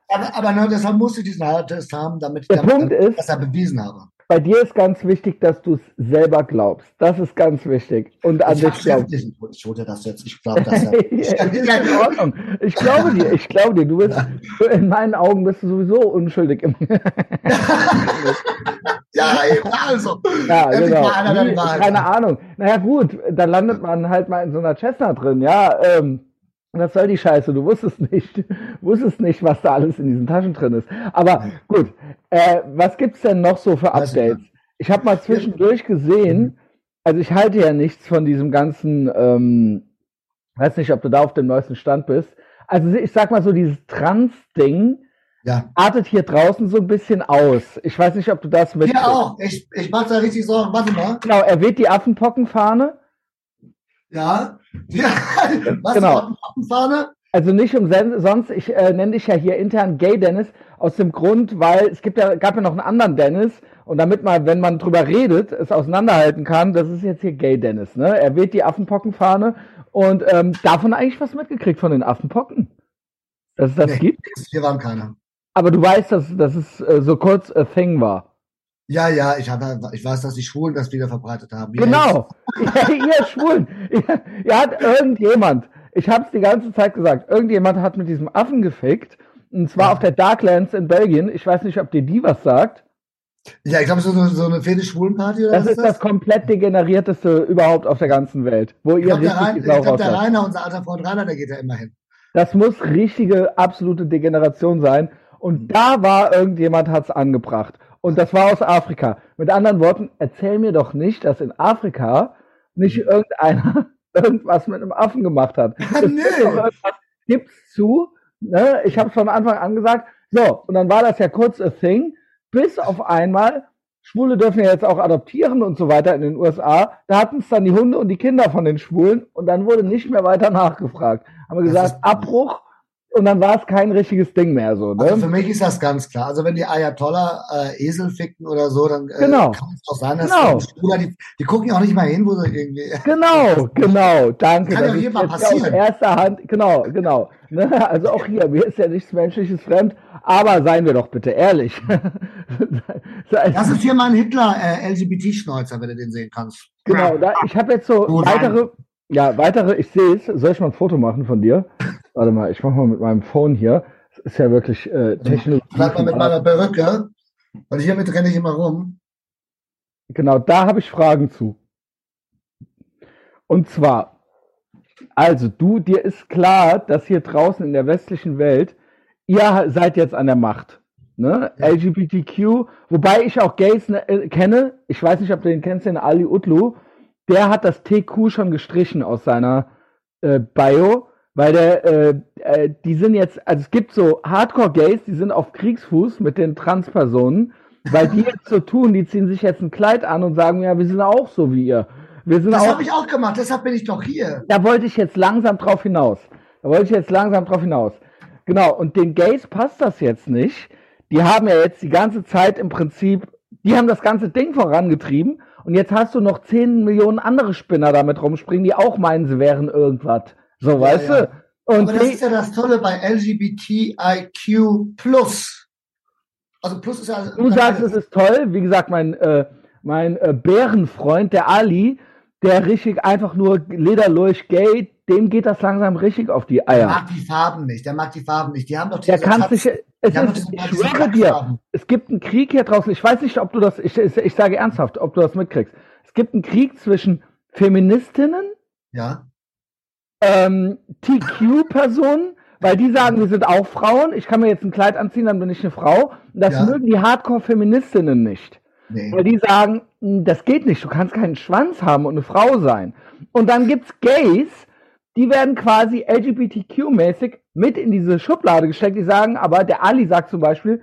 aber, aber ne, deshalb musste ich diesen Haartest haben, damit Der ich Punkt ist- das ja bewiesen habe. Bei dir ist ganz wichtig, dass du es selber glaubst. Das ist ganz wichtig. Und an Ich dich glaubst. Ich hole dir das jetzt. Ich glaube das ja. in Ordnung. Ich glaube dir, ich glaube dir. Du bist, in meinen Augen bist du sowieso unschuldig. Ja. Also. Ja, genau. keine. Ahnung. Naja, gut, da landet man halt mal in so einer Cessna drin, ja. Ähm, was soll die Scheiße? Du wusstest nicht, wusstest nicht, was da alles in diesen Taschen drin ist. Aber gut, äh, was gibt's denn noch so für Updates? Ich habe mal zwischendurch gesehen, also ich halte ja nichts von diesem ganzen, ähm, weiß nicht, ob du da auf dem neuesten Stand bist. Also ich sag mal so, dieses Trans-Ding Ja. artet hier draußen so ein bisschen aus. Ich weiß nicht, ob du das mit. Hier auch. Ich, ich mache da richtig Sorgen. Warte mal. Genau, er weht die Affenpockenfahne. Ja. Ja. Was Genau. Also nicht umsonst, ich äh, nenne dich ja hier intern Gay Dennis, aus dem Grund, weil es gibt ja, gab ja noch einen anderen Dennis und damit man, wenn man drüber redet, es auseinanderhalten kann, das ist jetzt hier Gay Dennis, ne? Er weht die Affenpockenfahne und ähm, davon eigentlich was mitgekriegt von den Affenpocken. Dass es das Nee. gibt. Hier waren keine. Aber du weißt, dass, dass es äh, so kurz a thing war. Ja, ja, ich, hab, ich weiß, dass die Schwulen das wieder verbreitet haben. Wie Genau. Ja, ihr Schwulen. Ihr, ihr hat irgendjemand, ich habe es die ganze Zeit gesagt, irgendjemand hat mit diesem Affen gefickt. Und zwar Ja. auf der Darklands in Belgien. Ich weiß nicht, ob dir die was sagt. Ja, ich glaube, so, so eine Fetisch-Schwulen-Party oder Das ist das komplett degenerierteste überhaupt auf der ganzen Welt. Wo Ich ihr glaube, der, richtig Rein, die ich Sau glaub, der. Rainer, unser alter Freund Rainer, der geht da immer hin. Das muss richtige, absolute Degeneration sein. Und da war irgendjemand, hat's angebracht. Und das war aus Afrika. Mit anderen Worten, erzähl mir doch nicht, dass in Afrika nicht irgendeiner irgendwas mit einem Affen gemacht hat. Irgendwas, gibt's zu. Ne? Ich habe von Anfang an gesagt, so, und dann war das ja kurz a thing, bis auf einmal, Schwule dürfen ja jetzt auch adoptieren und so weiter in den USA. Da hatten es dann die Hunde und die Kinder von den Schwulen und dann wurde nicht mehr weiter nachgefragt. Haben wir gesagt, Abbruch und dann war es kein richtiges Ding mehr so. Also für Ne? mich ist das ganz klar. Also wenn die Ayatollah äh, Esel fickten oder so, dann äh, Genau. kann es auch sein, dass Genau. die die, die gucken ja auch nicht mal hin, wo sie irgendwie. Genau, genau, danke. Kann ja hier mal ja aus passieren. erster Hand, genau, genau. Ne? Also auch hier, mir ist ja nichts Menschliches fremd, aber seien wir doch bitte ehrlich. Das ist hier mein Hitler äh, LGBT-Schnäuzer, wenn du den sehen kannst. Genau, da, ich habe jetzt so Gut. weitere, ja, weitere, ich sehe es. Soll ich mal ein Foto machen von dir? Warte mal, ich mache mal mit meinem Phone hier. Das ist ja wirklich äh, Technologie. Bleib mal mit meiner Perücke. Und hiermit renne ich immer rum. Genau, da habe ich Fragen zu. Und zwar, also du, dir ist klar, dass hier draußen in der westlichen Welt, ihr seid jetzt an der Macht. Ne? Ja. LGBTQ, wobei ich auch Gays ne, äh, kenne, ich weiß nicht, ob du den kennst, den Ali Utlu, der hat das TQ schon gestrichen aus seiner äh, Bio, weil der, äh, äh, die sind jetzt, also es gibt so Hardcore-Gays, die sind auf Kriegsfuß mit den Transpersonen, weil die jetzt so tun, die ziehen sich jetzt ein Kleid an und sagen, ja, wir sind auch so wie ihr. Wir sind Das habe ich auch gemacht, deshalb bin ich doch hier. da wollte ich jetzt langsam drauf hinaus. Da wollte ich jetzt langsam drauf hinaus. Genau, und den Gays passt das jetzt nicht. Die haben ja jetzt die ganze Zeit im Prinzip, die haben das ganze Ding vorangetrieben und jetzt hast du noch 10 Millionen andere Spinner damit rumspringen, die auch meinen, sie wären irgendwas. So, weißt ja. du? Und Aber das ist ja das Tolle bei LGBTIQ+. Also Plus ist ja... du sagst, es ist toll. Wie gesagt, mein, äh, mein äh, Bärenfreund, der Ali, der richtig einfach nur lederlurch gay, dem geht das langsam richtig auf die Der Eier. mag die Farben nicht, der mag die Farben nicht. Die haben doch Der diese kann Katz- sich, es ist, ich schwöre dir, es gibt einen Krieg hier draußen. Ich weiß nicht, ob du das, ich, ich, ich sage ernsthaft, ob du das mitkriegst. Es gibt einen Krieg zwischen Feministinnen, Ja, ähm, TQ-Personen, weil die sagen, wir sind auch Frauen. Ich kann mir jetzt ein Kleid anziehen, dann bin ich eine Frau. Und das Ja. mögen die Hardcore-Feministinnen nicht. Nee. Weil die sagen, "Hm, das geht nicht, du kannst keinen Schwanz haben und eine Frau sein. Und dann gibt's Gays, die werden quasi LGBTQ-mäßig mit in diese Schublade gesteckt. Die sagen, aber der Ali sagt zum Beispiel,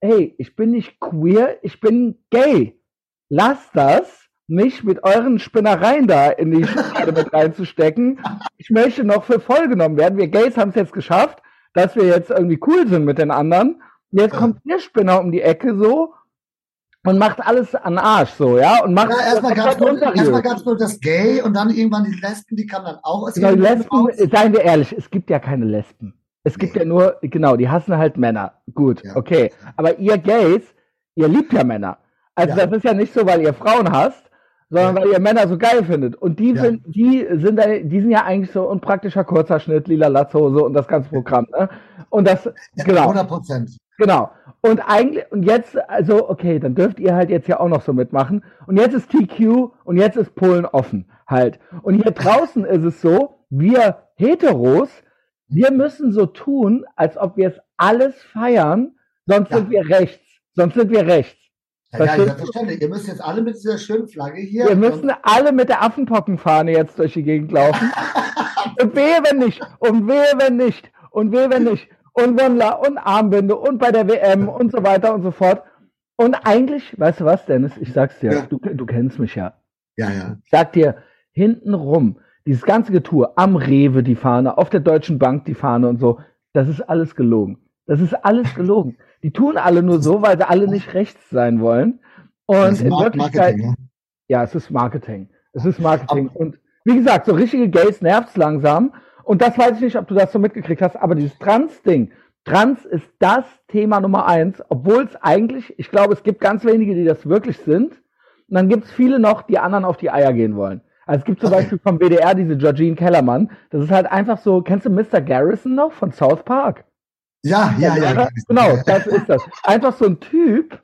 hey, ich bin nicht queer, ich bin gay. Lasst das, mich mit euren Spinnereien da in die Schublade mit reinzustecken. Ich möchte noch für voll genommen werden. Wir Gays haben es jetzt geschafft, dass wir jetzt irgendwie cool sind mit den anderen. Jetzt kommt der Spinner um die Ecke so und macht alles an Arsch so, ja? Und macht Ja, erstmal das gab's nur, gab's nur das Gay und dann irgendwann die Lesben, die kamen dann auch aus Genau, die Lesben, raus. seien wir ehrlich, es gibt ja keine Lesben. Es gibt Nee. ja nur, genau, die hassen halt Männer. Gut, Ja. okay. Aber ihr Gays, ihr liebt ja Männer. Also Ja. das ist ja nicht so, weil ihr Frauen hasst, sondern weil ihr Männer so geil findet. Und die sind, die sind die sind ja eigentlich so unpraktischer Kurzerschnitt, lila Latzhose und das ganze Programm, ne? Und das, genau. 100 Prozent. Genau. Und eigentlich, und jetzt, also, okay, dann dürft ihr halt jetzt ja auch noch so mitmachen. Und jetzt ist TQ und jetzt ist Polen offen halt. Und hier draußen ist es so, wir Heteros, wir müssen so tun, als ob wir es alles feiern, sonst Ja. sind wir rechts. Sonst sind wir rechts. Ja, ja, selbstverständlich. Ihr müsst jetzt alle mit dieser schönen Flagge hier. Wir müssen alle mit der Affenpockenfahne jetzt durch die Gegend laufen. und wehe, wenn nicht. Und wehe, wenn nicht. Und wehe, wenn nicht. Und Wandler und Armbinde und bei der WM und so weiter und so fort. Und eigentlich, weißt du was, Dennis, ich sag's dir, Ja. du, du kennst mich ja. ja, ja. Ich sag dir, hintenrum, dieses ganze Getue, am Rewe die Fahne, auf der Deutschen Bank die Fahne und so, das ist alles gelogen. Das ist alles gelogen. Die tun alle nur so, weil sie alle nicht rechts sein wollen. Und Das ist in Wirklichkeit, Marketing, ja, es ist Marketing. Es ist Marketing. Und wie gesagt, so richtige Gays nervt's langsam. Und das weiß ich nicht, ob du das so mitgekriegt hast, aber dieses Trans-Ding. Trans ist das Thema Nummer eins, obwohl es eigentlich, ich glaube, es gibt ganz wenige, die das wirklich sind. Und dann gibt's viele noch, die anderen auf die Eier gehen wollen. Also es gibt zum. Beispiel vom WDR diese Georgine Kellermann. Das ist halt einfach so, kennst du Mr. Garrison noch von South Park? Ja, ja, ja. ja. Genau, das ist das. Einfach so ein Typ,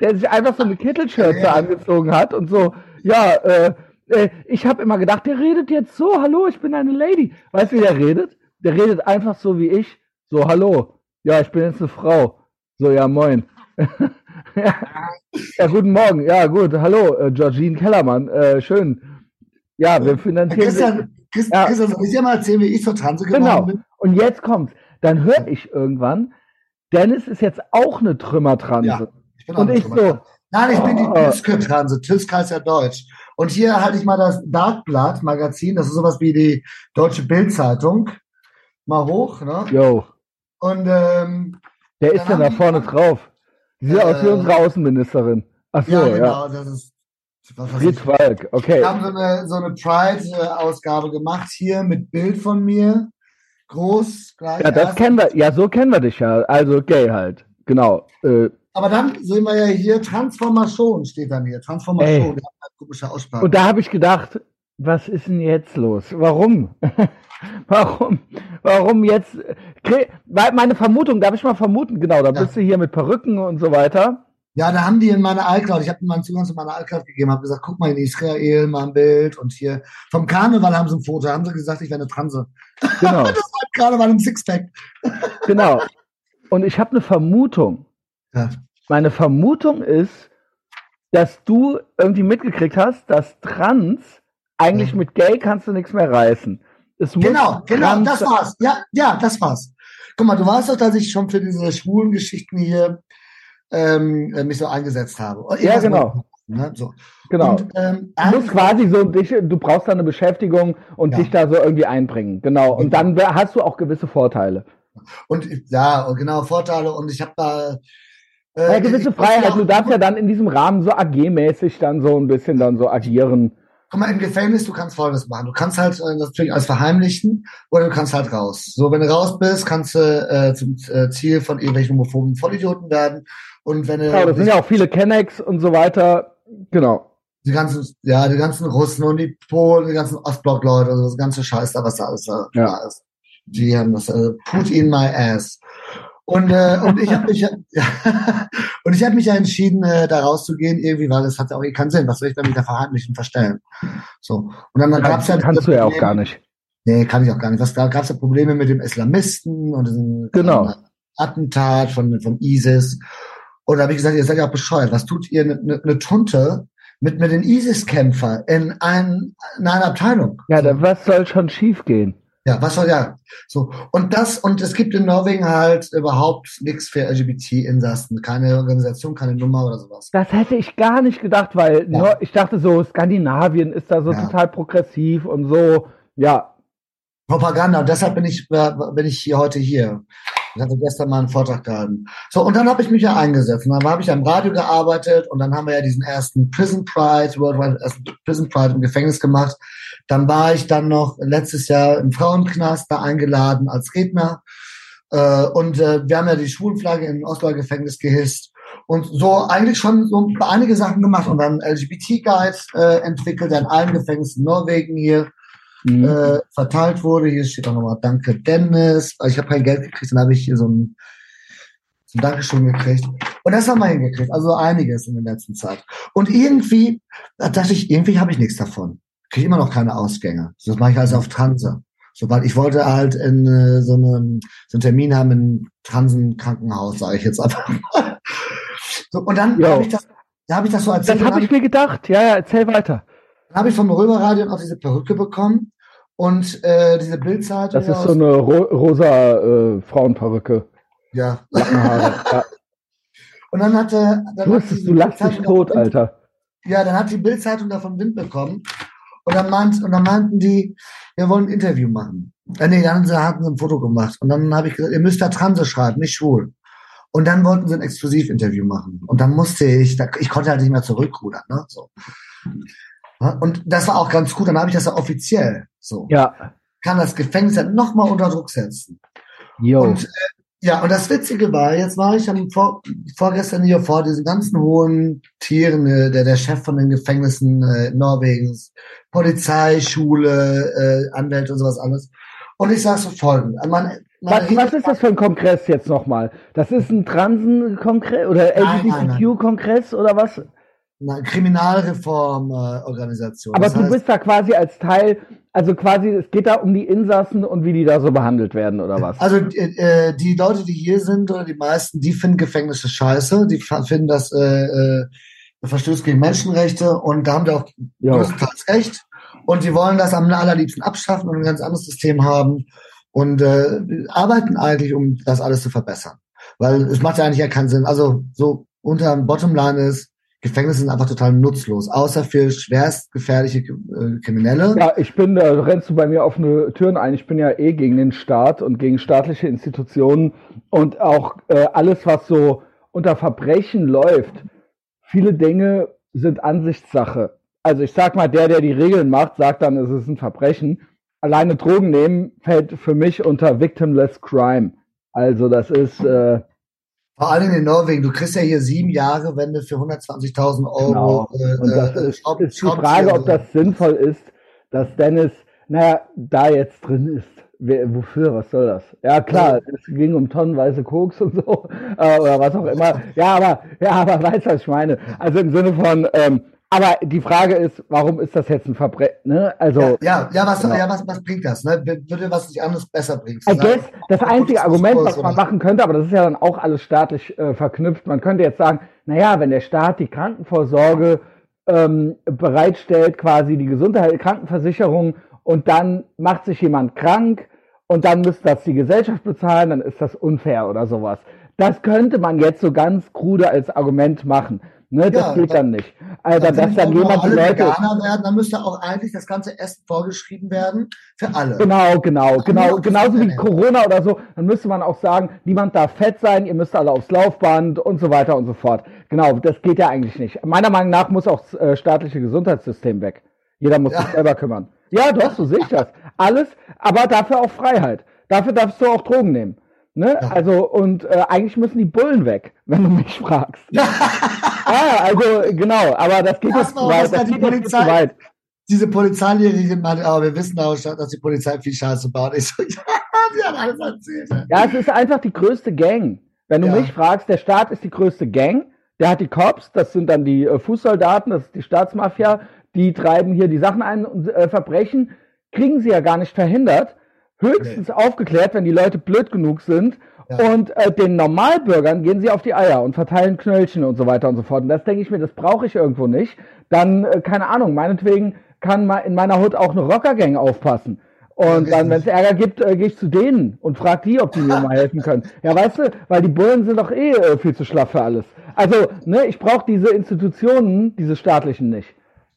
der sich einfach so eine Kittelschürze Ja. angezogen hat und so, ja, äh, äh, ich habe immer gedacht, der redet jetzt so, hallo, ich bin eine Lady. Weißt du, wie der redet? Der redet einfach so wie ich, so, hallo, ja, ich bin jetzt eine Frau. So, ja, moin. ja. ja, guten Morgen. Ja, gut, hallo, äh, Georgine Kellermann, äh, schön. Ja, wir finanzieren... Christian, Christ, Ja. Christian, soll ich dir mal erzählen, wie ich zur Transe geworden Genau. bin? Und jetzt kommt's. Dann höre ich irgendwann, Dennis ist jetzt auch eine Trümmertranse. Ja. Ich bin auch Und nicht ich so, Nein, ich bin die Oh. Tüske-Transe. Tüsk heißt ja Deutsch. Und hier halte ich mal das Darkblatt Magazin. Das ist sowas wie die Deutsche Bildzeitung. Mal hoch, ne? yo, Und ähm, der ist ja da die- vorne drauf. Sieht aus wie Äh, unsere Außenministerin. Ach so, ja, ja. genau, das ist Fritz. Walk, okay. Wir haben so eine, so eine Pride-Ausgabe gemacht hier mit Bild von mir. Groß, gleich. Ja, das erst. kennen wir, ja, so kennen wir dich ja. Also gay halt. Genau. Äh, Aber dann sehen wir ja hier Transformation steht dann hier. Transformation. Komische Aussprache. und da habe ich gedacht, was ist denn jetzt los? Warum? Warum? Warum jetzt? Weil meine Vermutung, darf ich mal vermuten, genau, da Ja. bist du hier mit Perücken und so weiter. Ja, da haben die in meiner iCloud, ich habe ihnen meinen Zugang zu meiner iCloud gegeben, habe gesagt, guck mal in Israel, mal ein Bild und hier vom Karneval haben sie ein Foto, haben sie gesagt, ich wäre eine Transe. Genau. Karneval im Sixpack. Genau. Und ich habe eine Vermutung. Ja. Meine Vermutung ist, dass du irgendwie mitgekriegt hast, dass Trans eigentlich mit Gay kannst du nichts mehr reißen. Genau, genau, das war's. Ja, ja, das war's. Guck mal, du weißt doch, dass ich schon für diese schwulen Geschichten hier ähm, äh, mich so eingesetzt habe. Ja, genau. Ne, so. Genau. Und, ähm, Du musst quasi so dich, du brauchst da eine Beschäftigung und Ja. dich da so irgendwie einbringen. Genau. Und dann wär- hast du auch gewisse Vorteile. und ja, und genau, Vorteile und ich habe da äh, Ja, gewisse Freiheit. ja- Du darfst ja dann in diesem Rahmen so AG-mäßig dann so ein bisschen dann so agieren. Guck mal, im Gefängnis, du kannst Folgendes machen. Du kannst halt äh, das natürlich alles verheimlichen oder du kannst halt raus. So, wenn du raus bist, kannst du äh, zum äh, Ziel von irgendwelchen homophoben Vollidioten werden. Und wenn du Genau, das sind ja auch viele Kennex und so weiter. Genau. die ganzen, ja, die ganzen Russen und die Polen, die ganzen Ostblock-Leute, also das ganze Scheiß da, was da alles da Ja. ist. Die haben das, äh, put in my ass. Und, äh, und ich habe mich, ja, und ich habe mich ja entschieden, äh, da rauszugehen irgendwie, weil es hat ja auch eh keinen Sinn. Was soll ich da mit der Verheimlichen verstellen? So. Und dann, dann gab's ja kannst du ja auch gar nicht. Nee, kann ich auch gar nicht. Was, da gab es ja Probleme mit dem Islamisten und diesem Genau. äh, Attentat von, von ISIS. Und da habe ich gesagt, ihr seid ja auch bescheuert. Was tut ihr eine ne, ne Tunte mit, mit den ISIS-Kämpfer in, ein, in einer Abteilung? Ja, da, was soll schon schief gehen? Ja, was soll ja? So. Und das, und es gibt in Norwegen halt überhaupt nichts für LGBT-Insassen. Keine Organisation, keine Nummer oder sowas. Das hätte ich gar nicht gedacht, weil Ja. nur, ich dachte so, Skandinavien ist da so Ja. total progressiv und so. Ja, Propaganda. Und deshalb bin ich, äh, bin ich hier heute hier. Ich hatte gestern mal einen Vortrag gehalten. So, und dann habe ich mich ja eingesetzt. Und dann habe ich am Radio gearbeitet und dann haben wir ja diesen ersten Prison Pride, Worldwide ersten Prison Pride im Gefängnis gemacht. Dann war ich dann noch letztes Jahr im Frauenknast da eingeladen als Redner. Äh, und äh, wir haben ja die Schwulenflagge im Osloer Gefängnis gehisst. Und so eigentlich schon so einige Sachen gemacht und dann LGBT-Guide äh, entwickelt, der in allen Gefängnissen in Norwegen hier Mhm. äh, verteilt wurde. Hier steht auch nochmal Danke Dennis. Also Ich habe kein Geld gekriegt, dann habe ich hier so ein, so ein Dankeschön gekriegt. Und das haben wir hingekriegt. Also einiges in der letzten Zeit. Und irgendwie, da dachte ich, irgendwie habe ich nichts davon. Kriege immer noch keine Ausgänge. Das mache ich also auf Transe. Sobald ich wollte halt in äh, so, einem, so einen Termin haben in Transenkrankenhaus, sage ich jetzt einfach mal. So, und dann Jo. habe ich das, da habe ich das so erzählt. das dann habe hab ich mir gedacht. Ja, ja, erzähl weiter. dann habe ich vom Römerradio auch diese Perücke bekommen und äh, diese Bildzeitung. Das ist so eine ro rosa äh, Frauenperücke. Ja. Ja. Und dann hatte. Dann Du hat du lachst dich tot, Alter. Ja, dann hat die Bildzeitung davon Wind bekommen. Und dann, meint, und dann meinten die, wir wollen ein Interview machen. Äh, nee, dann hatten sie ein Foto gemacht. Und dann habe ich gesagt, ihr müsst da Transe schreiben, nicht schwul. Und dann wollten sie ein Exklusivinterview machen. Und dann musste ich, ich konnte halt nicht mehr zurückrudern. Ne? So. Und das war auch ganz gut. Dann habe ich das ja offiziell. So. Ja. Kann das Gefängnis halt nochmal unter Druck setzen. Yo. Und äh, ja, und das Witzige war, jetzt war ich am vor, vorgestern hier vor diesen ganzen hohen Tieren, äh, der, der Chef von den Gefängnissen äh, Norwegens, Polizei, Schule, äh, Anwälte und sowas alles. Und ich sage so folgendes, man, Was, was ist das für ein Kongress jetzt nochmal? Das ist ein Transen-Kongress oder LGBTQ-Kongress oder was? Eine Kriminalreformorganisation. Aber das du heißt, bist da quasi als Teil, also quasi, es geht da um die Insassen und wie die da so behandelt werden, oder was? Also äh, die Leute, die hier sind, oder die meisten, die finden Gefängnisse scheiße, die finden das äh, äh, Verstößt gegen Menschenrechte und da haben wir auch größtenteils recht. Und die wollen das am allerliebsten abschaffen und ein ganz anderes System haben und äh, arbeiten eigentlich, um das alles zu verbessern. Weil es macht ja eigentlich ja keinen Sinn. Also so unter dem Bottomline ist, Gefängnisse sind einfach total nutzlos, außer für schwerst gefährliche äh, Kriminelle. Ja, ich bin, da rennst du bei mir offene Türen ein. Ich bin ja eh gegen den Staat und gegen staatliche Institutionen und auch äh, alles, was so unter Verbrechen läuft. Viele Dinge sind Ansichtssache. Also ich sag mal, der, der die Regeln macht, sagt dann, es ist ein Verbrechen. Alleine Drogen nehmen fällt für mich unter victimless crime. Also das ist äh, vor allem in Norwegen, du kriegst ja hier sieben Jahre, wenn du für 120.000 Euro. Genau. Äh, Und das äh, ist, Schraub, ist die Frage, ob das sinnvoll ist, dass Dennis, naja, da jetzt drin ist. Wer, wofür? Was soll das? Ja, klar, es ging um tonnenweise Koks und so, äh, oder was auch immer. Ja, aber, ja, aber weißt du, was ich meine? Also im Sinne von, ähm, aber die Frage ist, warum ist das jetzt ein Verbrechen? Ne? Also, ja, ja, ja, was, genau. ja was, was bringt das? Ne? Würde was nicht anderes besser bringen? I guess, das einzige Argument, was man machen könnte, aber das ist ja dann auch alles staatlich äh, verknüpft. Man könnte jetzt sagen, naja, wenn der Staat die Krankenvorsorge ähm, bereitstellt, quasi die Gesundheit, die Krankenversicherung, und dann macht sich jemand krank und dann müsste das die Gesellschaft bezahlen, dann ist das unfair oder sowas. Das könnte man jetzt so ganz krude als Argument machen. Ne, das ja, geht dann, dann nicht. Also, dass dann jemand die Leute. Veganer werden, dann müsste auch eigentlich das ganze Essen vorgeschrieben werden für alle. Genau, genau, genau. Genauso wie Corona oder so. Dann müsste man auch sagen, niemand darf fett sein, ihr müsst alle aufs Laufband und so weiter und so fort. Genau, das geht ja eigentlich nicht. Meiner Meinung nach muss auch das äh, staatliche Gesundheitssystem weg. Jeder muss ja. sich selber kümmern. Ja, doch, so sehe ich das. Alles, aber dafür auch Freiheit. Dafür darfst du auch Drogen nehmen. Ne? Ja. Also, und äh, eigentlich müssen die Bullen weg, wenn du mich fragst. ja, also genau, aber das geht jetzt zu weit. Das geht Polizei, zu weit. Diese Polizeilehrerin meinte, aber wir wissen auch schon, dass die Polizei viel Scheiße baut. Ich so, ja, sie hat alles erzählt. Ja, es ist einfach die größte Gang. Wenn du ja. mich fragst, der Staat ist die größte Gang. Der hat die Cops, das sind dann die äh, Fußsoldaten, das ist die Staatsmafia, die treiben hier die Sachen ein und äh, Verbrechen kriegen sie ja gar nicht verhindert höchstens okay. aufgeklärt, wenn die Leute blöd genug sind. Ja. Und äh, den Normalbürgern gehen sie auf die Eier und verteilen Knöllchen und so weiter und so fort. Und das denke ich mir, das brauche ich irgendwo nicht. Dann, äh, keine Ahnung, meinetwegen kann in meiner Hut auch eine Rockergang aufpassen. Und dann, wenn es Ärger gibt, äh, gehe ich zu denen und frage die, ob die mir mal helfen können. Ja, weißt du, weil die Bullen sind doch eh äh, viel zu schlaff für alles. Also, ne, ich brauche diese Institutionen, diese staatlichen nicht.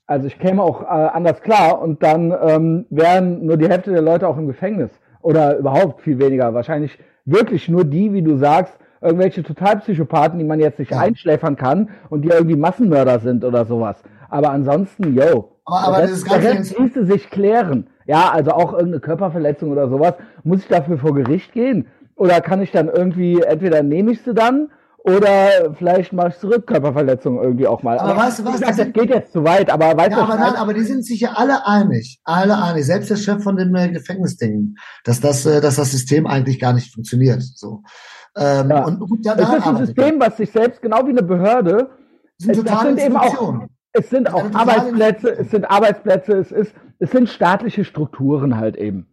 Also ich käme auch äh, anders klar und dann ähm, wären nur die Hälfte der Leute auch im Gefängnis. Oder überhaupt viel weniger. Wahrscheinlich wirklich nur die, wie du sagst, irgendwelche Totalpsychopathen, die man jetzt nicht ja. einschläfern kann und die irgendwie Massenmörder sind oder sowas. Aber ansonsten, yo. Aber, aber das, das Rest ließe sich klären. Ja, also auch irgendeine Körperverletzung oder sowas. Muss ich dafür vor Gericht gehen? Oder kann ich dann irgendwie, entweder nehme ich sie dann oder vielleicht mache ich zurück Körperverletzung irgendwie auch mal. Aber, aber weißt du was? Gesagt, das geht jetzt zu weit, aber weißt ja, du. Aber nein, aber die sind sich ja alle einig. Alle einig. Selbst der Chef von dem äh, Gefängnisding, dass das, äh, dass das System eigentlich gar nicht funktioniert. So. Ähm, ja. und gut, ja, es ist ein System, was sich selbst genau wie eine Behörde. Sind es, das sind eben auch, es sind auch Arbeitsplätze, es sind Arbeitsplätze, es ist, es sind staatliche Strukturen halt eben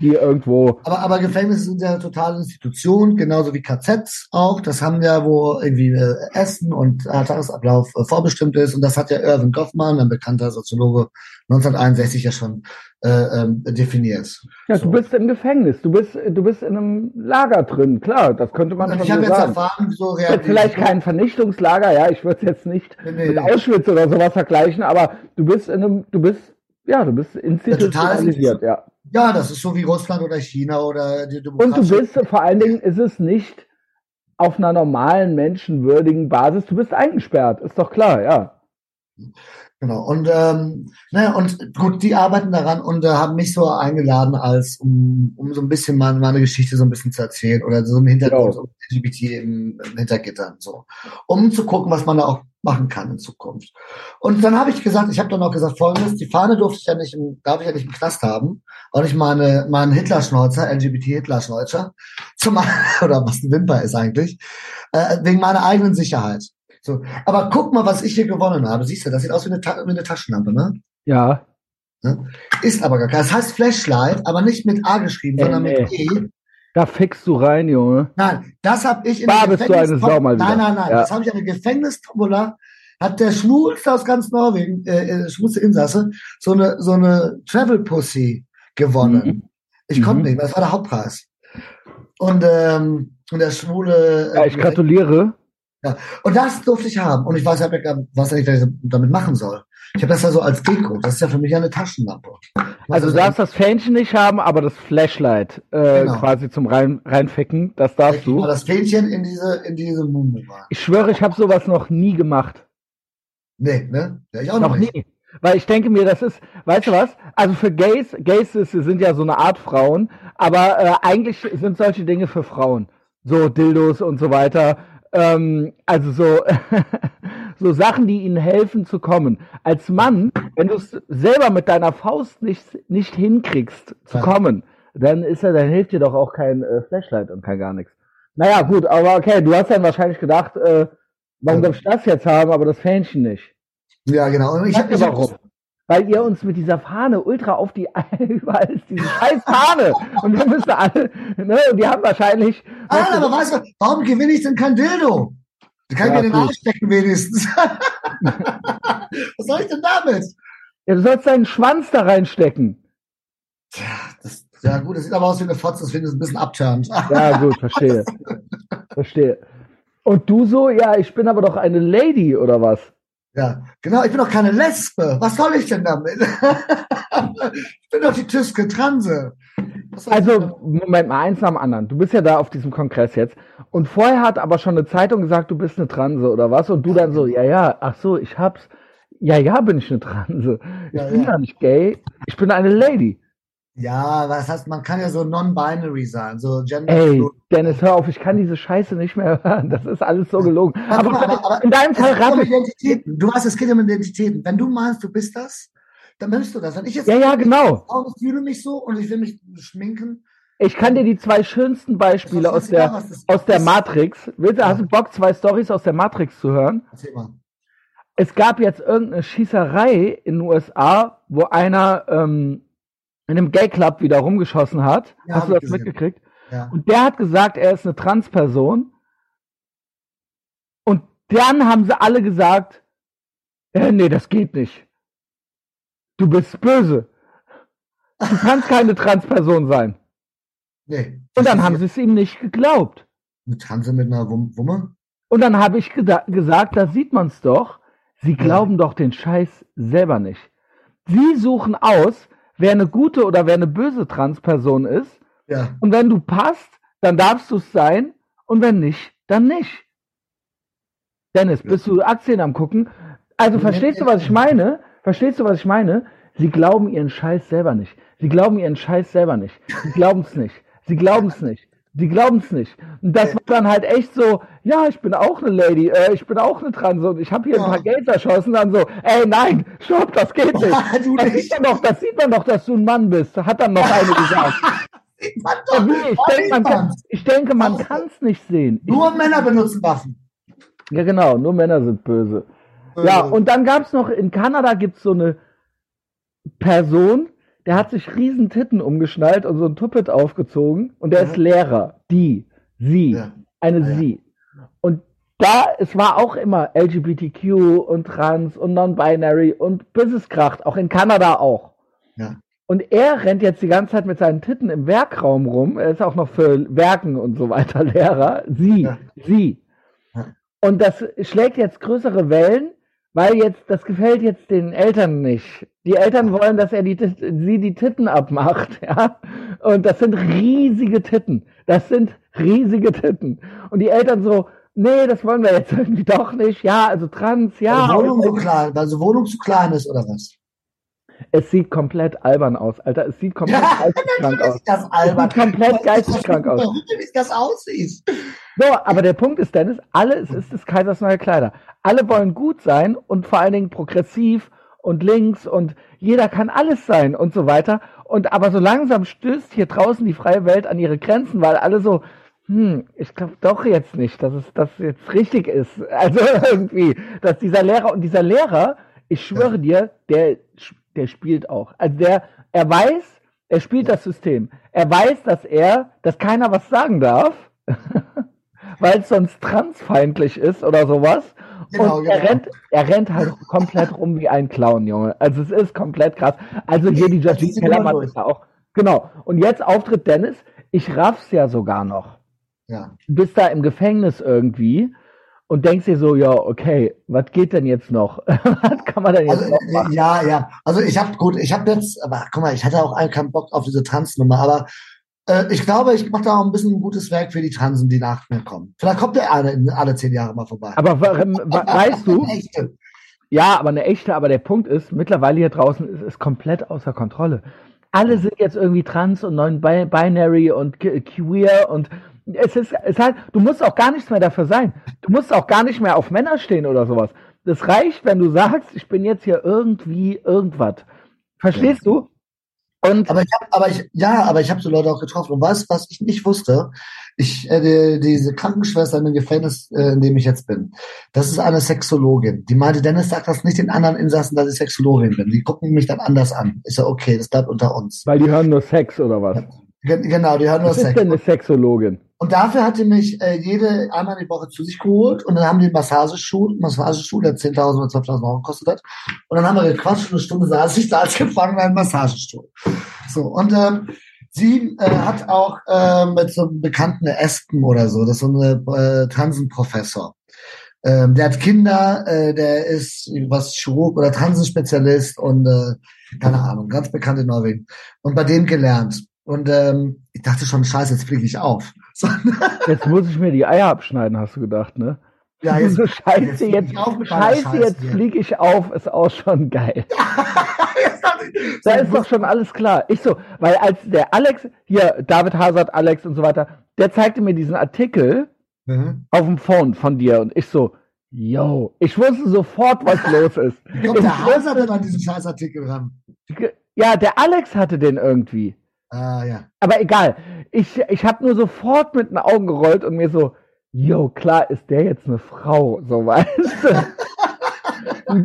hier irgendwo. Aber, aber Gefängnisse sind ja totale Institution, genauso wie KZs auch. Das haben ja, wo irgendwie äh, Essen und äh, Tagesablauf äh, vorbestimmt ist. Und das hat ja Irvin Goffman, ein bekannter Soziologe, 1961 ja schon äh, ähm, definiert. Ja, so. du bist im Gefängnis, du bist, du bist in einem Lager drin, klar, das könnte man schon ich so jetzt sagen. Erfahren, so vielleicht kein Vernichtungslager, ja, ich würde es jetzt nicht nee, nee, mit Auschwitz oder sowas vergleichen, aber du bist in einem, du bist, ja, du bist institutionalisiert, ja. Ja, das ist so wie Russland oder China oder die Und du bist, vor allen Dingen ist es nicht auf einer normalen, menschenwürdigen Basis, du bist eingesperrt, ist doch klar, ja. Genau. Und ähm, naja, und gut, die arbeiten daran und äh, haben mich so eingeladen, als um, um so ein bisschen mal meine Geschichte so ein bisschen zu erzählen oder so im Hintergrund Genau. um LGBT im, im Hintergittern so, um zu gucken, was man da auch machen kann in Zukunft. Und dann habe ich gesagt, ich habe dann auch gesagt Folgendes: Die Fahne durfte ich ja nicht, im, darf ich ja nicht im Knast haben, auch nicht meine meinen Hitler-Schnäuzer, LGBT-Hitler-Schnäuzer, zum oder was ein Wimper ist eigentlich, äh, wegen meiner eigenen Sicherheit. So, aber guck mal, was ich hier gewonnen habe. Siehst du, das sieht aus wie eine, Ta wie eine Taschenlampe, ne? Ja. Ist aber gar kein. Das heißt Flashlight, aber nicht mit A geschrieben, sondern mit nee. E. Da fickst du rein, Junge. Nein, das habe ich in Da der bist du eine Sau mal wieder. Nein, nein, nein. Ja. Das habe ich in der Gefängnistombola. Hat der Schwulste aus ganz Norwegen, äh, äh, schwulste Insasse, so eine so eine Travel Pussy gewonnen. Mhm. Ich konnte Mhm. nicht, das war der Hauptpreis. Und ähm, und der schwule. äh, Ja, ich gratuliere. Und das durfte ich haben. Und ich weiß ja nicht, was ich damit machen soll. Ich habe das ja so als Deko. Das ist ja für mich eine Taschenlampe. Also du darfst das Fähnchen nicht haben, aber das Flashlight äh, Genau. quasi zum rein, reinficken, das darfst ich du. das Fähnchen in diese, in diese Mumu. Ich schwöre, ich habe sowas noch nie gemacht. Nee, ne? Ja, ich auch Noch nicht. nie. Weil ich denke mir, das ist, weißt du was? Also für Gays, Gays ist, sind ja so eine Art Frauen, aber äh, eigentlich sind solche Dinge für Frauen. So Dildos und so weiter. Ähm, also so, so Sachen, die ihnen helfen zu kommen. Als Mann, wenn du es selber mit deiner Faust nicht, nicht hinkriegst zu kommen, dann ist ja, dann hilft dir doch auch kein äh, Flashlight und kein gar nichts. Naja, gut, aber okay, du hast dann wahrscheinlich gedacht, äh, warum darf ich das jetzt haben, aber das Fähnchen nicht? Ja, genau. Und ich Sag hab, mir ich hab, warum. Weil ihr uns mit dieser Fahne ultra auf die überall ist diese scheiß Fahne und wir müssen alle ne und die haben wahrscheinlich ah, aber weißt du, warum gewinne ich denn kein Dildo? Da kann Ja, mir den. Arsch stecken wenigstens. Was soll ich denn damit? ja, du sollst deinen Schwanz da reinstecken. Das, ja gut, das sieht aber aus wie eine Fotze, das finde ich ein bisschen abturnt. Ja, gut, verstehe. verstehe. Und du so, ja, ich bin aber doch eine Lady oder was? Ja, genau, ich bin doch keine Lesbe. Was soll ich denn damit? ich bin doch die Tüske Transe. Also, Moment mal, eins nach dem anderen. Du bist ja da auf diesem Kongress jetzt. Und vorher hat aber schon eine Zeitung gesagt, du bist eine Transe oder was? Und du dann so, ja, ja, ach so, ich hab's. Ja, ja, bin ich eine Transe. Ich Ja, bin ja. ja nicht gay. Ich bin eine Lady. Ja, was heißt, man kann ja so non-binary sein, so gender. Ey, Dennis, hör auf, ich kann diese Scheiße nicht mehr hören. Das ist alles so gelogen. Aber, Aber, aber, aber in deinem Fall geht um. Identitäten. Du weißt, es geht um Identitäten. Wenn du meinst, du bist das, dann bist du das. Wenn ich jetzt Ja, ja, genau. ich fühle mich so und ich will mich schminken, Ich kann dir die zwei schönsten Beispiele aus der, das aus der. Matrix. Willst du, hast du Bock, zwei Stories aus der Matrix zu hören? erzähl mal. Es gab jetzt irgendeine Schießerei in den USA, wo einer ähm, in einem Gay-Club wieder rumgeschossen hat. Ja, Hast du das gesehen. mitgekriegt? Ja. Und der hat gesagt, er ist eine Transperson. Und dann haben sie alle gesagt, äh, nee, das geht nicht. Du bist böse. Du kannst keine Transperson sein. Nee. Und dann haben sie es ihm nicht geglaubt. Eine Transe mit einer Wum Wumme? Und dann habe ich gesagt, da sieht man's doch. Sie glauben doch den Scheiß selber nicht. Sie suchen aus, wer eine gute oder wer eine böse Transperson ist. Ja. Und wenn du passt, dann darfst du es sein. Und wenn nicht, dann nicht. Dennis, bist du Aktien am gucken? Also verstehst du, was ich meine? Verstehst du, was ich meine? Sie glauben ihren Scheiß selber nicht. Sie glauben ihren Scheiß selber nicht. Sie glauben es nicht. Sie glauben es nicht. Sie glauben es nicht. Und das war dann halt echt so, ja, ich bin auch eine Lady, äh, ich bin auch eine Transe und ich habe hier Ja. ein paar Gays erschossen, dann so, ey, nein, stopp, das geht nicht. du Das nicht. sieht man doch, das sieht man doch, dass du ein Mann bist. Hat dann noch eine gesagt. Doch? Ich denke, man kann, ich denke, man kann es nicht sehen. Ich, Nur Männer benutzen Waffen. ja, genau, nur Männer sind böse. Ja, und dann gab's noch, in Kanada gibt's so eine Person, der hat sich riesen Titten umgeschnallt und so ein Tuppet aufgezogen und der Ja. ist Lehrer. Die, sie, Ja. eine Ah, ja. sie. Und da, es war auch immer LGBTQ und Trans und Non-Binary und bis es kracht, auch in Kanada auch. Ja. Und er rennt jetzt die ganze Zeit mit seinen Titten im Werkraum rum. Er ist auch noch für Werken und so weiter Lehrer. Sie, sie. Und das schlägt jetzt größere Wellen, weil jetzt, das gefällt jetzt den Eltern nicht. Die Eltern wollen, dass er die, sie die Titten abmacht, ja. Und das sind riesige Titten. Das sind riesige Titten. Und die Eltern so, nee, das wollen wir jetzt irgendwie doch nicht. Ja, also trans, ja. Weil Wohnung so klein, weil so Wohnung zu klein ist oder was? Es sieht komplett albern aus, Alter. Es sieht komplett Ja, geisteskrank aus. Das albern. Es sieht komplett geisteskrank aus. Wie das aussieht. So, aber der Punkt ist, Dennis, alle, es ist des Kaisers neue Kleider. Alle wollen gut sein und vor allen Dingen progressiv und links und jeder kann alles sein und so weiter. Und aber so langsam stößt hier draußen die freie Welt an ihre Grenzen, weil alle so, hm, ich glaube doch jetzt nicht, dass es das jetzt richtig ist. Also irgendwie, dass dieser Lehrer und dieser Lehrer, ich schwöre dir, der, der spielt auch. Also der, er weiß, er spielt das System. Er weiß, dass er, dass keiner was sagen darf, weil es sonst transfeindlich ist oder sowas. Genau, und er genau. rennt, er rennt halt komplett rum wie ein Clown, Junge. Also es ist komplett krass. Also hier die Georgine Kellermann ist da auch. Genau. Und jetzt Auftritt Dennis. Ich raff's ja sogar noch. Ja. Du bist da im Gefängnis irgendwie und denkst dir so, ja, okay, was geht denn jetzt noch? was kann man denn jetzt Also, noch machen? ja, ja. Also ich habe gut, ich habe jetzt, aber guck mal, ich hatte auch keinen Bock auf diese Tanznummer, aber äh, ich glaube, ich mache da auch ein bisschen ein gutes Werk für die Transen, die nach mir kommen. Vielleicht kommt der eine in alle zehn Jahre mal vorbei. Aber wa- weißt du. Ja, aber eine echte, aber der Punkt ist, mittlerweile hier draußen ist es komplett außer Kontrolle. Alle sind jetzt irgendwie trans und non-binary und que- queer und es ist, es ist halt, du musst auch gar nichts mehr dafür sein. Du musst auch gar nicht mehr auf Männer stehen oder sowas. Das reicht, wenn du sagst, ich bin jetzt hier irgendwie irgendwas. Verstehst du? Und Aber ich habe, aber ich, ja, aber ich habe so Leute auch getroffen. Und weißt du, was ich nicht wusste? Ich, äh, die, diese Krankenschwester in dem Gefängnis, äh, in dem ich jetzt bin, das ist eine Sexologin. Die meinte, Dennis sagt das nicht den anderen Insassen, dass ich Sexologin bin. Die gucken mich dann anders an. Ich so, okay, das bleibt unter uns. weil die hören nur Sex oder was? Gen- Genau, die hören nur Was ist Sex. denn eine Sexologin? Und dafür hat die mich äh, jede einmal die Woche zu sich geholt und dann haben die Massagestuhl, einen Massagestuhl, der 10.000 oder 12.000 Euro gekostet hat. Und dann haben wir gequatscht und eine Stunde saß ich da als Gefangener im Massagestuhl. So, und ähm, sie äh, hat auch äh, mit so einem bekannten Espen oder so, das ist so ein äh, Transenprofessor. Ähm, der hat Kinder, äh, der ist was Chirurg oder Transenspezialist und äh, keine Ahnung, ganz bekannt in Norwegen. Und bei dem gelernt. Und ähm, ich dachte schon, scheiße, jetzt fliege ich auf. Jetzt muss ich mir die Eier abschneiden, hast du gedacht, ne? ja, jetzt, so scheiße, jetzt jetzt, auf scheiße, jetzt fliege ich auf, ist auch schon geil. Da ist doch schon alles klar. Ich so, weil als der Alex, hier, David Hazard, Alex und so weiter, der zeigte mir diesen Artikel Mhm. auf dem Phone von dir und ich so, yo, ich wusste sofort, was los ist. Ich der Hauser wusste- denn an diesen Scheißartikel ran? Ja, der Alex hatte den irgendwie. Ah, ja. Aber egal. Ich, ich habe nur sofort mit den Augen gerollt und mir so, yo, klar ist der jetzt eine Frau, so weißt du.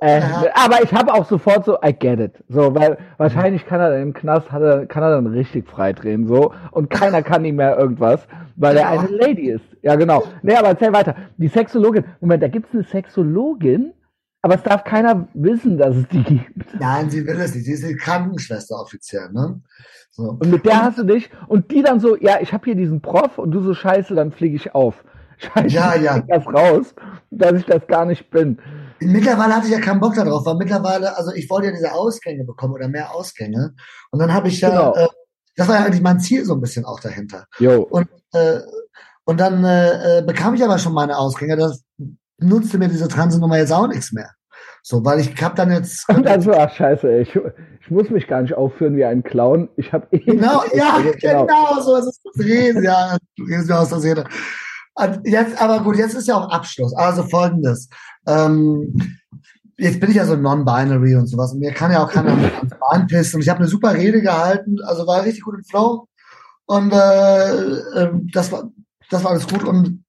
äh. Aber ich habe auch sofort so, I get it. So, weil wahrscheinlich kann er dann im Knast, hat er, kann er dann richtig freidrehen, so. Und keiner kann ihm mehr irgendwas, weil er eine Lady ist. Ja, genau. Nee, aber erzähl weiter. Die Sexologin, Moment, da gibt's eine Sexologin, aber es darf keiner wissen, dass es die gibt. Nein, sie will es nicht. Sie ist die Krankenschwester offiziell, ne? So. Und mit der hast du dich und die dann so, ja, ich habe hier diesen Prof und du so scheiße, dann fliege ich auf. Scheiße, Ja, ich ja. krieg das raus, dass ich das gar nicht bin. Mittlerweile hatte ich ja keinen Bock darauf, weil mittlerweile, also ich wollte ja diese Ausgänge bekommen oder mehr Ausgänge. Und dann habe ich ja, Genau. äh, das war ja eigentlich mein Ziel so ein bisschen auch dahinter. Jo. Und, äh, und dann äh, äh, bekam ich aber schon meine Ausgänge. Das nutzte mir diese Transnummer jetzt auch nichts mehr. So, weil ich habe dann jetzt. Und dann so, ach scheiße, ich, ich muss mich gar nicht aufführen wie ein Clown. Ich habe eh. Genau, ja, Genau. genau, so ist es. Das Reden, ja, du redest mir aus der Seele. Jetzt, aber gut, jetzt ist ja auch Abschluss. Also folgendes. Ähm, jetzt bin ich ja so non-binary und sowas. Und mir kann ja auch keiner ans Bein pissen. Und ich habe eine super Rede gehalten, also war richtig gut im Flow. Und äh, äh, das war das war alles gut. Und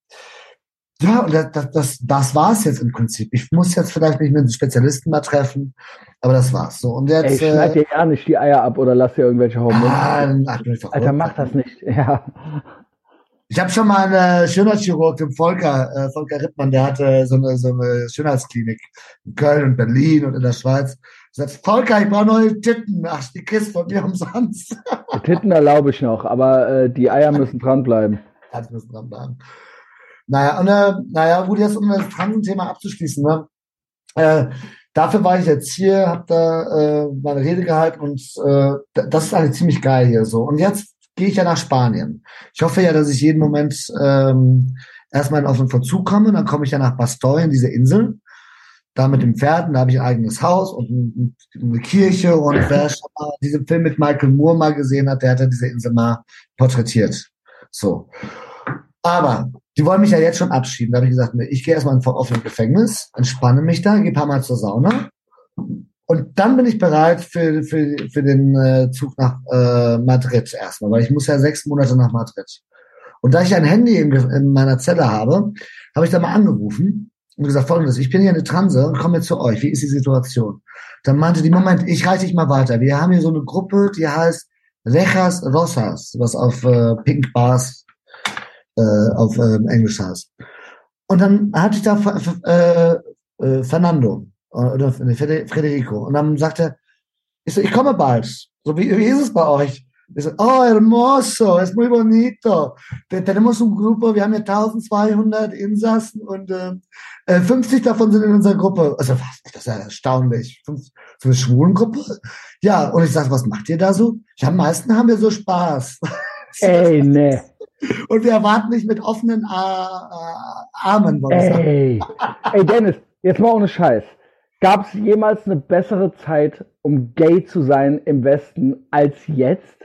ja, und das, das, das, das war's jetzt im Prinzip. Ich muss jetzt vielleicht nicht mit einem Spezialisten mal treffen, aber das war's so. Und Ey, jetzt. schneid dir ja nicht die Eier ab oder lass dir irgendwelche Hormone. ah, ach, Alter, mach das nicht. Ja. Ich habe schon mal einen Schönheitschirurg, den Volker, äh, Volker Rittmann, der hatte so eine, so eine Schönheitsklinik in Köln und Berlin und in der Schweiz. Ich sagt, Volker, ich brauche neue Titten. Ach, die kriegst von mir umsonst. Die Titten erlaube ich noch, aber äh, die Eier müssen dranbleiben. Ganz müssen dran bleiben. Naja, und äh, naja, gut, jetzt um das Transenthema abzuschließen, ne? Äh, dafür war ich jetzt hier, habe da äh, meine Rede gehalten und äh, das ist eigentlich ziemlich geil hier so. Und jetzt gehe ich ja nach Spanien. Ich hoffe ja, dass ich jeden Moment ähm, erstmal auf den Verzug komme. Dann komme ich ja nach Bastoy, in diese Insel. Da mit dem Pferden, da habe ich ein eigenes Haus und eine Kirche. Und wer schon mal diesen Film mit Michael Moore mal gesehen hat, der hat ja diese Insel mal porträtiert. So. Aber die wollen mich ja jetzt schon abschieben. Da habe ich gesagt, nee, ich gehe erstmal auf ein Gefängnis, entspanne mich da, gehe paar Mal zur Sauna. Und dann bin ich bereit für, für, für den äh, Zug nach äh, Madrid erstmal, weil ich muss ja sechs Monate nach Madrid. Und da ich ein Handy in, in meiner Zelle habe, habe ich da mal angerufen und gesagt, folgendes, ich bin hier eine Transe und komme jetzt zu euch. Wie ist die Situation? Dann meinte die, Moment, ich reiche dich mal weiter. Wir haben hier so eine Gruppe, die heißt Rejas Rosas, was auf äh, Pink Bars äh, auf äh, Englisch heißt. Und dann hatte ich da äh, äh, Fernando oder Federico. Und dann sagte er, ich, so, ich komme bald. So, wie, wie ist es bei euch? Ich so, oh, hermoso, es muy bonito. Tenemos un grupo, wir haben ja 1200 Insassen und äh, 50 äh, davon sind in unserer Gruppe. Also, was? Das ist ja erstaunlich. So eine Schwulengruppe? Ja, und ich sage, was macht ihr da so? Ja, am meisten haben wir so Spaß. Ey, ne. Und wir erwarten nicht mit offenen äh, äh, Armen. Ey. Ey, Dennis, jetzt mal ohne Scheiß. Gab es jemals eine bessere Zeit, um gay zu sein im Westen als jetzt?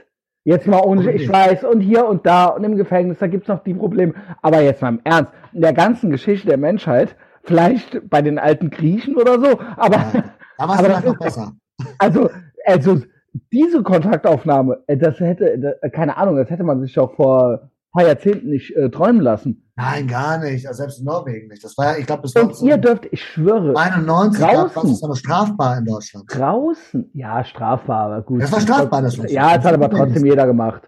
Jetzt mal ohne, ich weiß, und hier und da und im Gefängnis, da gibt's noch die Probleme. Aber jetzt mal im Ernst, in der ganzen Geschichte der Menschheit, vielleicht bei den alten Griechen oder so, aber. Ja, da war es noch besser. Also, also, diese Kontaktaufnahme, äh, das hätte, keine Ahnung, das hätte man sich doch vor paar Jahrzehnten nicht äh, träumen lassen. Nein, gar nicht. Also selbst in Norwegen nicht. Das war ja, ich glaube, bis Und ihr dürft, ich schwöre. 91 draußen, gab, das aber strafbar in Deutschland. Draußen? Ja, strafbar, aber gut. Das war strafbar, das war Ja, das hat aber trotzdem jeder gemacht.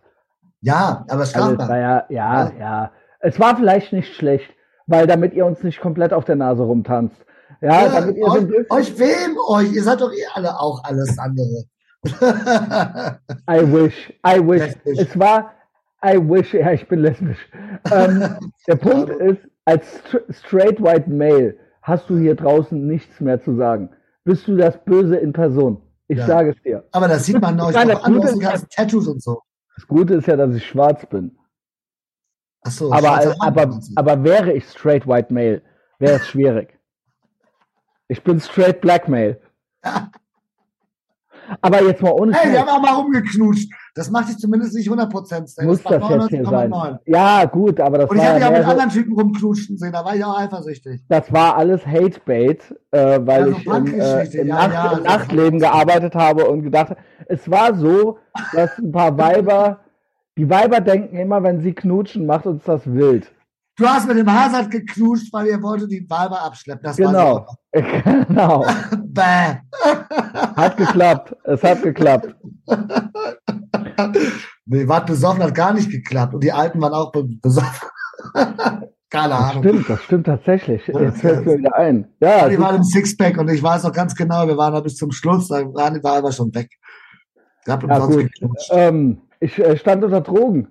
Ja, aber strafbar. Also ja, ja, ja, ja. Es war vielleicht nicht schlecht, weil damit ihr uns nicht komplett auf der Nase rumtanzt. Ja, ja damit ihr euch, so euch wem euch? Ihr seid doch eh alle auch alles andere. I wish, I wish. Es war, I wish, ja, ich bin lesbisch. Ähm, der Punkt ist, als straight white male hast du hier draußen nichts mehr zu sagen. Bist du das Böse in Person? Ich ja. sage es dir. Aber das sieht man euch Nein, auch an, die ganzen Tattoos und so. Das Gute ist ja, dass ich schwarz bin. Ach so, aber, aber, aber wäre ich straight white male, wäre es schwierig. Ich bin straight black male. Aber jetzt mal ohne Hey, wir haben auch mal rumgeknutscht. Das macht dich zumindest nicht 100 Prozent. Muss das, das jetzt hier sein? Ja, gut, aber das Und ich habe ja mit so, anderen Typen rumknutschen sehen, da war ich auch eifersüchtig. Das war alles Hatebait, äh, weil ja, so ich im, äh, im, ja, Nacht, ja, im Nachtleben gearbeitet habe und gedacht habe, es war so, dass ein paar Weiber, die Weiber denken immer, wenn sie knutschen, macht uns das wild. Du hast mit dem Hazard geknutscht, weil ihr wolltet die Weiber abschleppen. Das genau. genau. Bäh. Hat geklappt. Es hat geklappt. nee, wart besoffen, hat gar nicht geklappt. Und die Alten waren auch besoffen. Keine Ahnung. Das stimmt, das stimmt tatsächlich. Jetzt fällt mir wieder ein. Ja, ja die waren im Sixpack und ich weiß noch ganz genau, wir waren da bis zum Schluss, da waren die Weiber schon weg. Ich hab ja, gut. Ähm, ich äh, stand unter Drogen.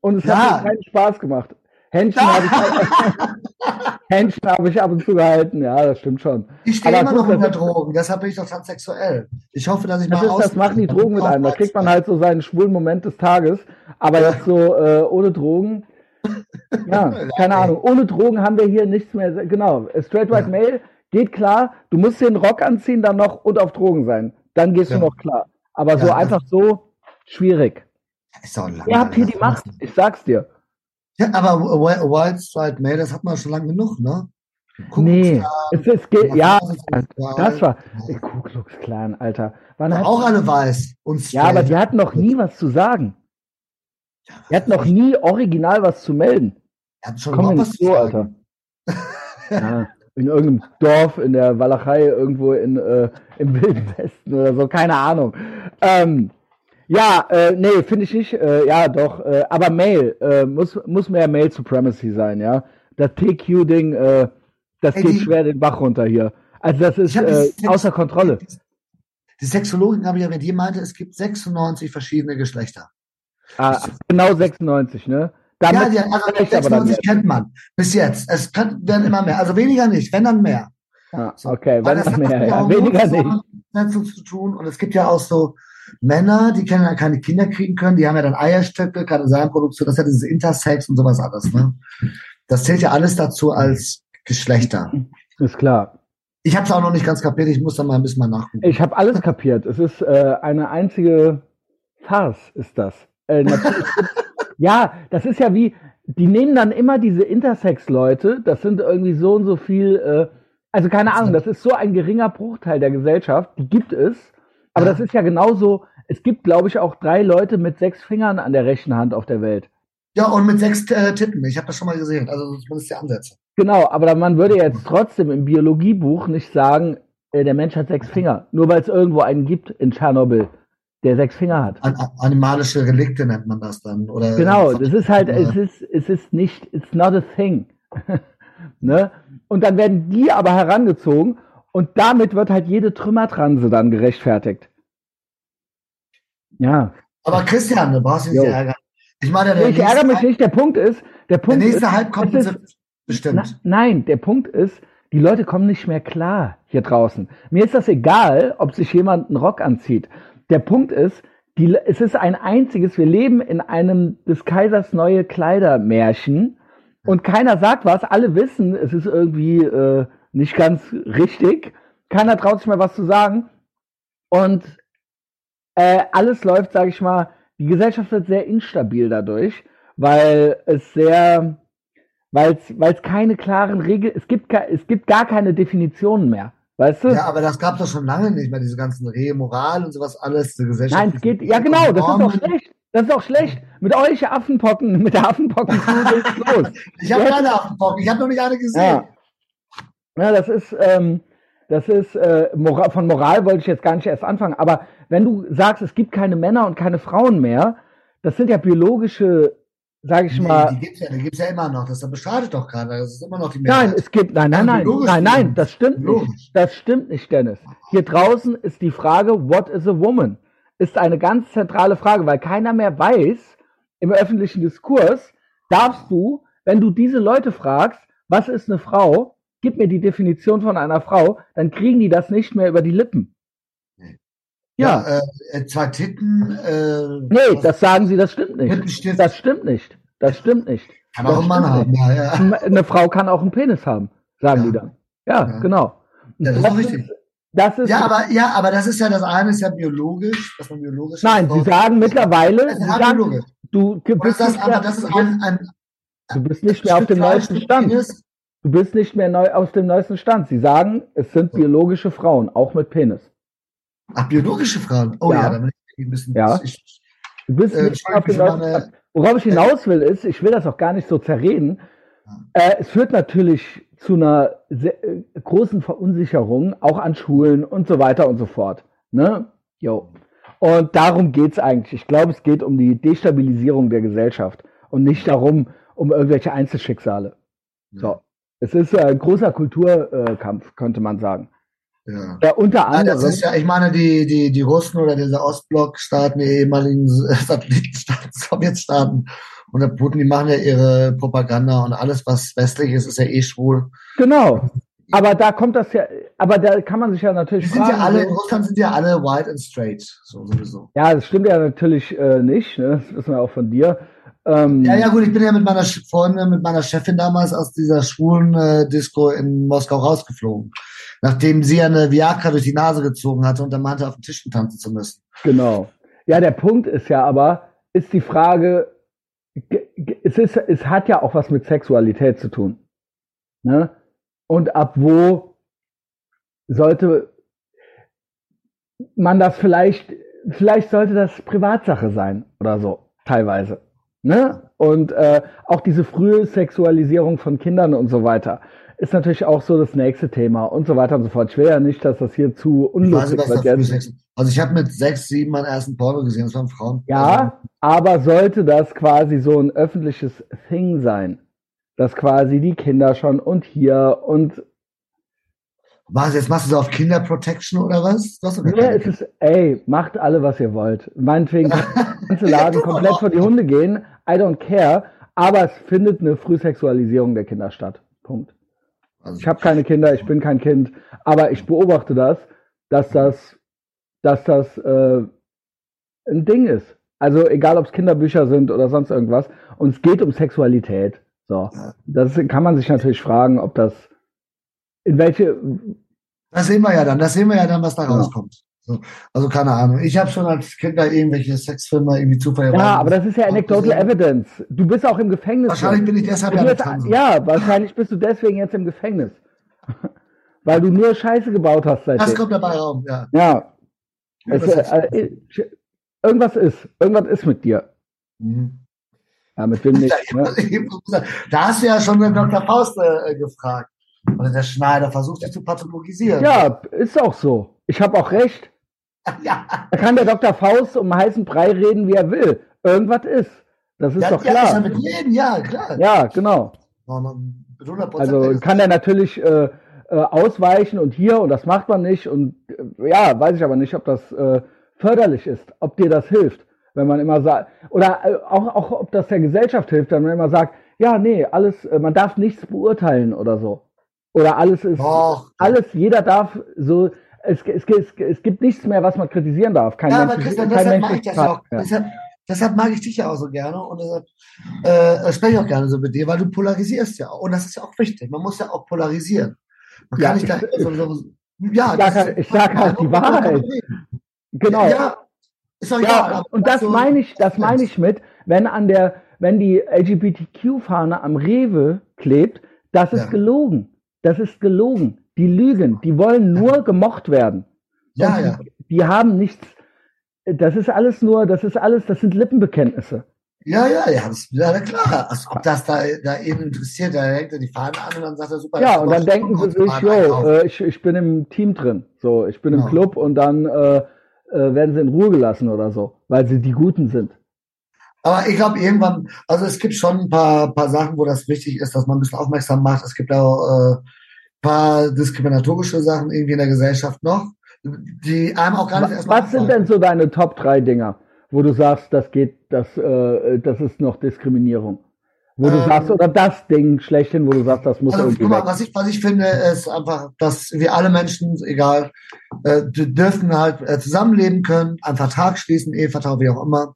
Und es ja. hat mir keinen Spaß gemacht. Händchen habe ich, Händchen hab ich ab und zu gehalten, ja, das stimmt schon. Ich stehe immer noch unter Drogen, deshalb bin ich doch transsexuell. Ich hoffe, dass ich das mal ist, Das machen die Drogen mit einem, da kriegt man halt so seinen schwulen Moment des Tages, aber ja. jetzt so äh, ohne Drogen, ja, keine Ahnung, ohne Drogen haben wir hier nichts mehr, genau, Straight White ja. Mail geht klar, du musst den Rock anziehen dann noch und auf Drogen sein, dann gehst ja. du noch klar. Aber so einfach so, schwierig. Ist auch Ihr habt hier die Macht, ich sag's dir. Ja, aber White Striped Mail, das hat man schon lange genug, ne? nee, es ist, ja, das war, Ku Klux Klan, Alter. Waren halt, auch alle weiß. Und ja, aber die hatten noch nie was zu sagen. Die hatten noch nie original was zu melden. Die hatten schon Komm was so, Alter. ja, in irgendeinem Dorf in der Walachei, irgendwo in, äh, im Wilden Westen oder so, keine Ahnung. Ähm, ja, äh, nee, finde ich nicht. Äh, ja, doch. Äh, aber Mail äh, muss muss mehr Mail Supremacy sein, ja. Das TQ-Ding, äh, das Ey, geht die, schwer den Bach runter hier. Also das ist äh, außer Kontrolle. Die Sexologin habe ich ja mit dir meinte, es gibt 96 verschiedene Geschlechter. Ah, genau 96, ne? Damit ja, die, also 96 kennt man bis jetzt. Es kann, werden immer mehr. Also weniger nicht, wenn dann mehr. Ah, okay, wenn dann mehr. Ja, weniger nicht. Dazu zu tun. Und es gibt ja auch so Männer, die können ja keine Kinder kriegen können, die haben ja dann Eierstöcke, keine Samenproduktion, das ist ja dieses Intersex und sowas alles. Ne? Das zählt ja alles dazu als Geschlechter. Ist klar. Ich habe es auch noch nicht ganz kapiert, ich muss da mal ein bisschen mal nachgucken. Ich habe alles kapiert. Es ist äh, eine einzige Farce, ist das. Äh, ja, das ist ja wie, die nehmen dann immer diese Intersex-Leute, das sind irgendwie so und so viel, äh, also keine Ahnung, das ist so ein geringer Bruchteil der Gesellschaft, die gibt es, aber das ist ja genauso, es gibt, glaube ich, auch drei Leute mit sechs Fingern an der rechten Hand auf der Welt. Ja, und mit sechs äh, Titten, ich habe das schon mal gesehen, also zumindest die Ansätze. Genau, aber man würde jetzt trotzdem im Biologiebuch nicht sagen, äh, der Mensch hat sechs Finger, nur weil es irgendwo einen gibt in Tschernobyl, der sechs Finger hat. An, animalische Relikte nennt man das dann. Oder Genau, das ist halt, es ist, es ist nicht, it's not a thing. ne? Und dann werden die aber herangezogen und damit wird halt jede Trümmertranse dann gerechtfertigt. Ja. Aber Christian, du brauchst dich nicht ärgern. Ich meine, der Ich ärgere mich nicht, der Punkt ist, der Der Punkt nächste ist, ist- bestimmt. Na, nein, der Punkt ist, die Leute kommen nicht mehr klar hier draußen. Mir ist das egal, ob sich jemand einen Rock anzieht. Der Punkt ist, die, es ist ein einziges, wir leben in einem des Kaisers neue Kleidermärchen und keiner sagt was, alle wissen, es ist irgendwie äh, nicht ganz richtig. Keiner traut sich mehr was zu sagen. Und äh, alles läuft, sage ich mal, die Gesellschaft wird sehr instabil dadurch, weil es sehr, weil es keine klaren Regeln, es gibt, es gibt gar keine Definitionen mehr. Weißt du? Ja, aber das gab doch schon lange nicht mehr, diese ganzen Rehe, Moral und sowas alles, die Gesellschaft. Nein, es geht, ja genau, das ist auch schlecht. Das ist auch schlecht. Mit euch Affenpocken, mit der Affenpockenfluge ist los. Ich habe keine Affenpocken, ich habe noch nicht eine gesehen. Ja. Ja, das ist, ähm, das ist, äh, Moral, von Moral wollte ich jetzt gar nicht erst anfangen, aber wenn du sagst, es gibt keine Männer und keine Frauen mehr, das sind ja biologische, sage ich Nee, mal, die gibt's ja, die gibt's ja immer noch. Das bestreitet doch gerade. Das ist immer noch die Mehrheit. Nein, es gibt, nein, nein, nein, nein, nein, das stimmt Biologisch. nicht. Das stimmt nicht, Dennis. Hier draußen ist die Frage, what is a woman? Ist eine ganz zentrale Frage, weil keiner mehr weiß, im öffentlichen Diskurs, darfst du, wenn du diese Leute fragst, was ist eine Frau, gib mir die Definition von einer Frau, dann kriegen die das nicht mehr über die Lippen. Ja. Ja, äh, zwei Titten. Äh, Nee, das sagen sie, das stimmt nicht. Das stimmt nicht. Das stimmt nicht. kann auch das ein Mann haben. Ja, ja. Eine Frau kann auch einen Penis haben, sagen die dann. Ja, genau. Ja, das ist auch richtig. Das ist ja, aber ja, aber das ist ja das eine ist ja biologisch, dass man biologisch. Nein, sie sagen mittlerweile, Das ist sagen, du bist, das, nicht aber mehr, das ist ein, ein du bist nicht mehr auf dem neuesten Stand. Penis. Du bist nicht mehr neu auf dem neuesten Stand. Sie sagen, es sind biologische Frauen, auch mit Penis. Ach, biologische Frauen. Oh Ja. ja, da bin ich ein bisschen. Ja. Ich, Du bist Äh, nicht mehr auf dem neuesten Stand. Worauf ich hinaus will, ist, ich will das auch gar nicht so zerreden. Äh, es führt natürlich zu einer sehr, äh, großen Verunsicherung, auch an Schulen und so weiter und so fort. Ne? Jo. Und darum geht's eigentlich. Ich glaube, es geht um die Destabilisierung der Gesellschaft und nicht darum, um irgendwelche Einzelschicksale. So. Es ist ein großer Kulturkampf, könnte man sagen. ja. Ja, unter Ja, anderem. das ist ja, ich meine, die, die, die Russen oder diese Ostblock-Staaten, die ehemaligen Satellitenstaaten, Sowjetstaaten und der Putin, die machen ja ihre Propaganda und alles, was westlich ist, ist ja eh schwul. Genau. Aber da kommt das ja, aber da kann man sich ja Die natürlich sind ja fragen. alle, in so- Russland sind ja alle white and straight, so sowieso. Ja, das stimmt ja natürlich äh, nicht. Ne? Das wissen wir auch von dir. Ähm, Ja, ja, gut, ich bin ja mit meiner Freundin, mit meiner Chefin damals aus dieser schwulen äh, Disco in Moskau rausgeflogen. Nachdem sie eine Viagra durch die Nase gezogen hatte und dann meinte, auf den Tisch tanzen zu müssen. Genau. Ja, der Punkt ist ja aber, ist die Frage, ge- ge- es, ist, es hat ja auch was mit Sexualität zu tun. Ne? Und ab wo sollte man das vielleicht, vielleicht sollte das Privatsache sein oder so, teilweise. Ne? Und äh, auch diese frühe Sexualisierung von Kindern und so weiter ist natürlich auch so das nächste Thema und so weiter und so fort. Ich will ja nicht, dass das hier zu Ich weiß unlustig wird. Also ich habe mit sechs, sieben meinen ersten Porno gesehen, das waren Frauen. Ja, aber sollte das quasi so ein öffentliches Thing sein, dass quasi die Kinder schon und hier und Was, jetzt machst du so auf Kinderprotection oder was? Gar mir keine ist es, ey, macht alle, was ihr wollt. Meinetwegen kann der ganze Laden Ja, komplett vor die Hunde gehen, I don't care, aber es findet eine Frühsexualisierung der Kinder statt. Punkt. Also, Ich habe keine Kinder, ich bin kein Kind, aber ich beobachte das, dass das, dass das äh, ein Ding ist. Also egal, ob es Kinderbücher sind oder sonst irgendwas. Und es geht um Sexualität. So, das kann man sich natürlich fragen, ob das in welche. Das sehen wir ja dann. Das sehen wir ja dann, was da ja. rauskommt. So, also keine Ahnung. Ich habe schon als Kind da irgendwelche Sexfilme irgendwie zufällig. Ja, aber das ist ja Anecdotal Evidence. Du bist auch im Gefängnis. Wahrscheinlich bin ich deshalb ja jetzt, Ja, wahrscheinlich bist du deswegen jetzt im Gefängnis. Weil du nur Scheiße gebaut hast seitdem. Das kommt dabei raus, ja. Ja. Es, äh, irgendwas ist. Irgendwas ist mit dir. Mhm. Ja, mit wem nicht. Ne? Da hast du ja schon den Dr. Faust äh, gefragt. Oder der Schneider versucht dich zu pathologisieren. Ja, ist auch so. Ich habe auch recht. ja. Da kann der Dr. Faust um heißen Brei reden, wie er will. Irgendwas ist. Das ist ja, doch klar. Ja, mit jedem, ja, klar. Ja, genau. Also kann er natürlich äh, äh, ausweichen und hier und das macht man nicht und äh, ja, weiß ich aber nicht, ob das äh, förderlich ist, ob dir das hilft, wenn man immer sagt, oder äh, auch, auch ob das der Gesellschaft hilft, wenn man immer sagt, ja, nee, alles, man darf nichts beurteilen oder so. Oder alles ist, Och. alles, jeder darf so, es, es, es, es gibt nichts mehr, was man kritisieren darf. Kein ja, Mensch, aber Christian, deshalb mag ich das ja auch. Deshalb, deshalb, mag ich dich ja auch so gerne und deshalb äh, spreche ich auch gerne so mit dir, weil du polarisierst ja auch. Und das ist ja auch wichtig. Man muss ja auch polarisieren. Man ja, kann nicht da so, so, ja, ich sage halt, ich sag halt die Wahrheit. Genau. Ja, ist doch ja, und das meine ich, das meine ich mit, wenn an der, wenn die LGBTQ-Fahne am Rewe klebt, das ist ja. gelogen. Das ist gelogen. Die lügen. Die wollen nur ja. gemocht werden. Ja, ja. Die, haben nichts. Das ist alles nur, das ist alles, das sind Lippenbekenntnisse. Ja, ja, ja, das, ja klar. Also, ob das da, da eben interessiert, da hängt er die Fahne an und dann sagt er super. Ja, und dann denken sie sich, jo, äh, ich, ich bin im Team drin. So, ich bin genau. im Club und dann äh, äh, werden sie in Ruhe gelassen oder so, weil sie die Guten sind. Aber ich glaube irgendwann, also es gibt schon ein paar, paar Sachen, wo das wichtig ist, dass man ein bisschen aufmerksam macht. Es gibt auch äh, paar diskriminatorische Sachen irgendwie in der Gesellschaft noch, die einem auch gar nicht erstmal. Was sind denn so deine Top 3 Dinger, wo du sagst, das geht, das, äh, das ist noch Diskriminierung? Wo du ähm, sagst, oder das Ding schlechthin, wo du sagst, das muss also, irgendwie. Mal, was ich, was ich finde, ist einfach, dass wir alle Menschen, egal, äh, dürfen halt äh, zusammenleben können, einen Vertrag schließen, Ehevertrag, wie auch immer.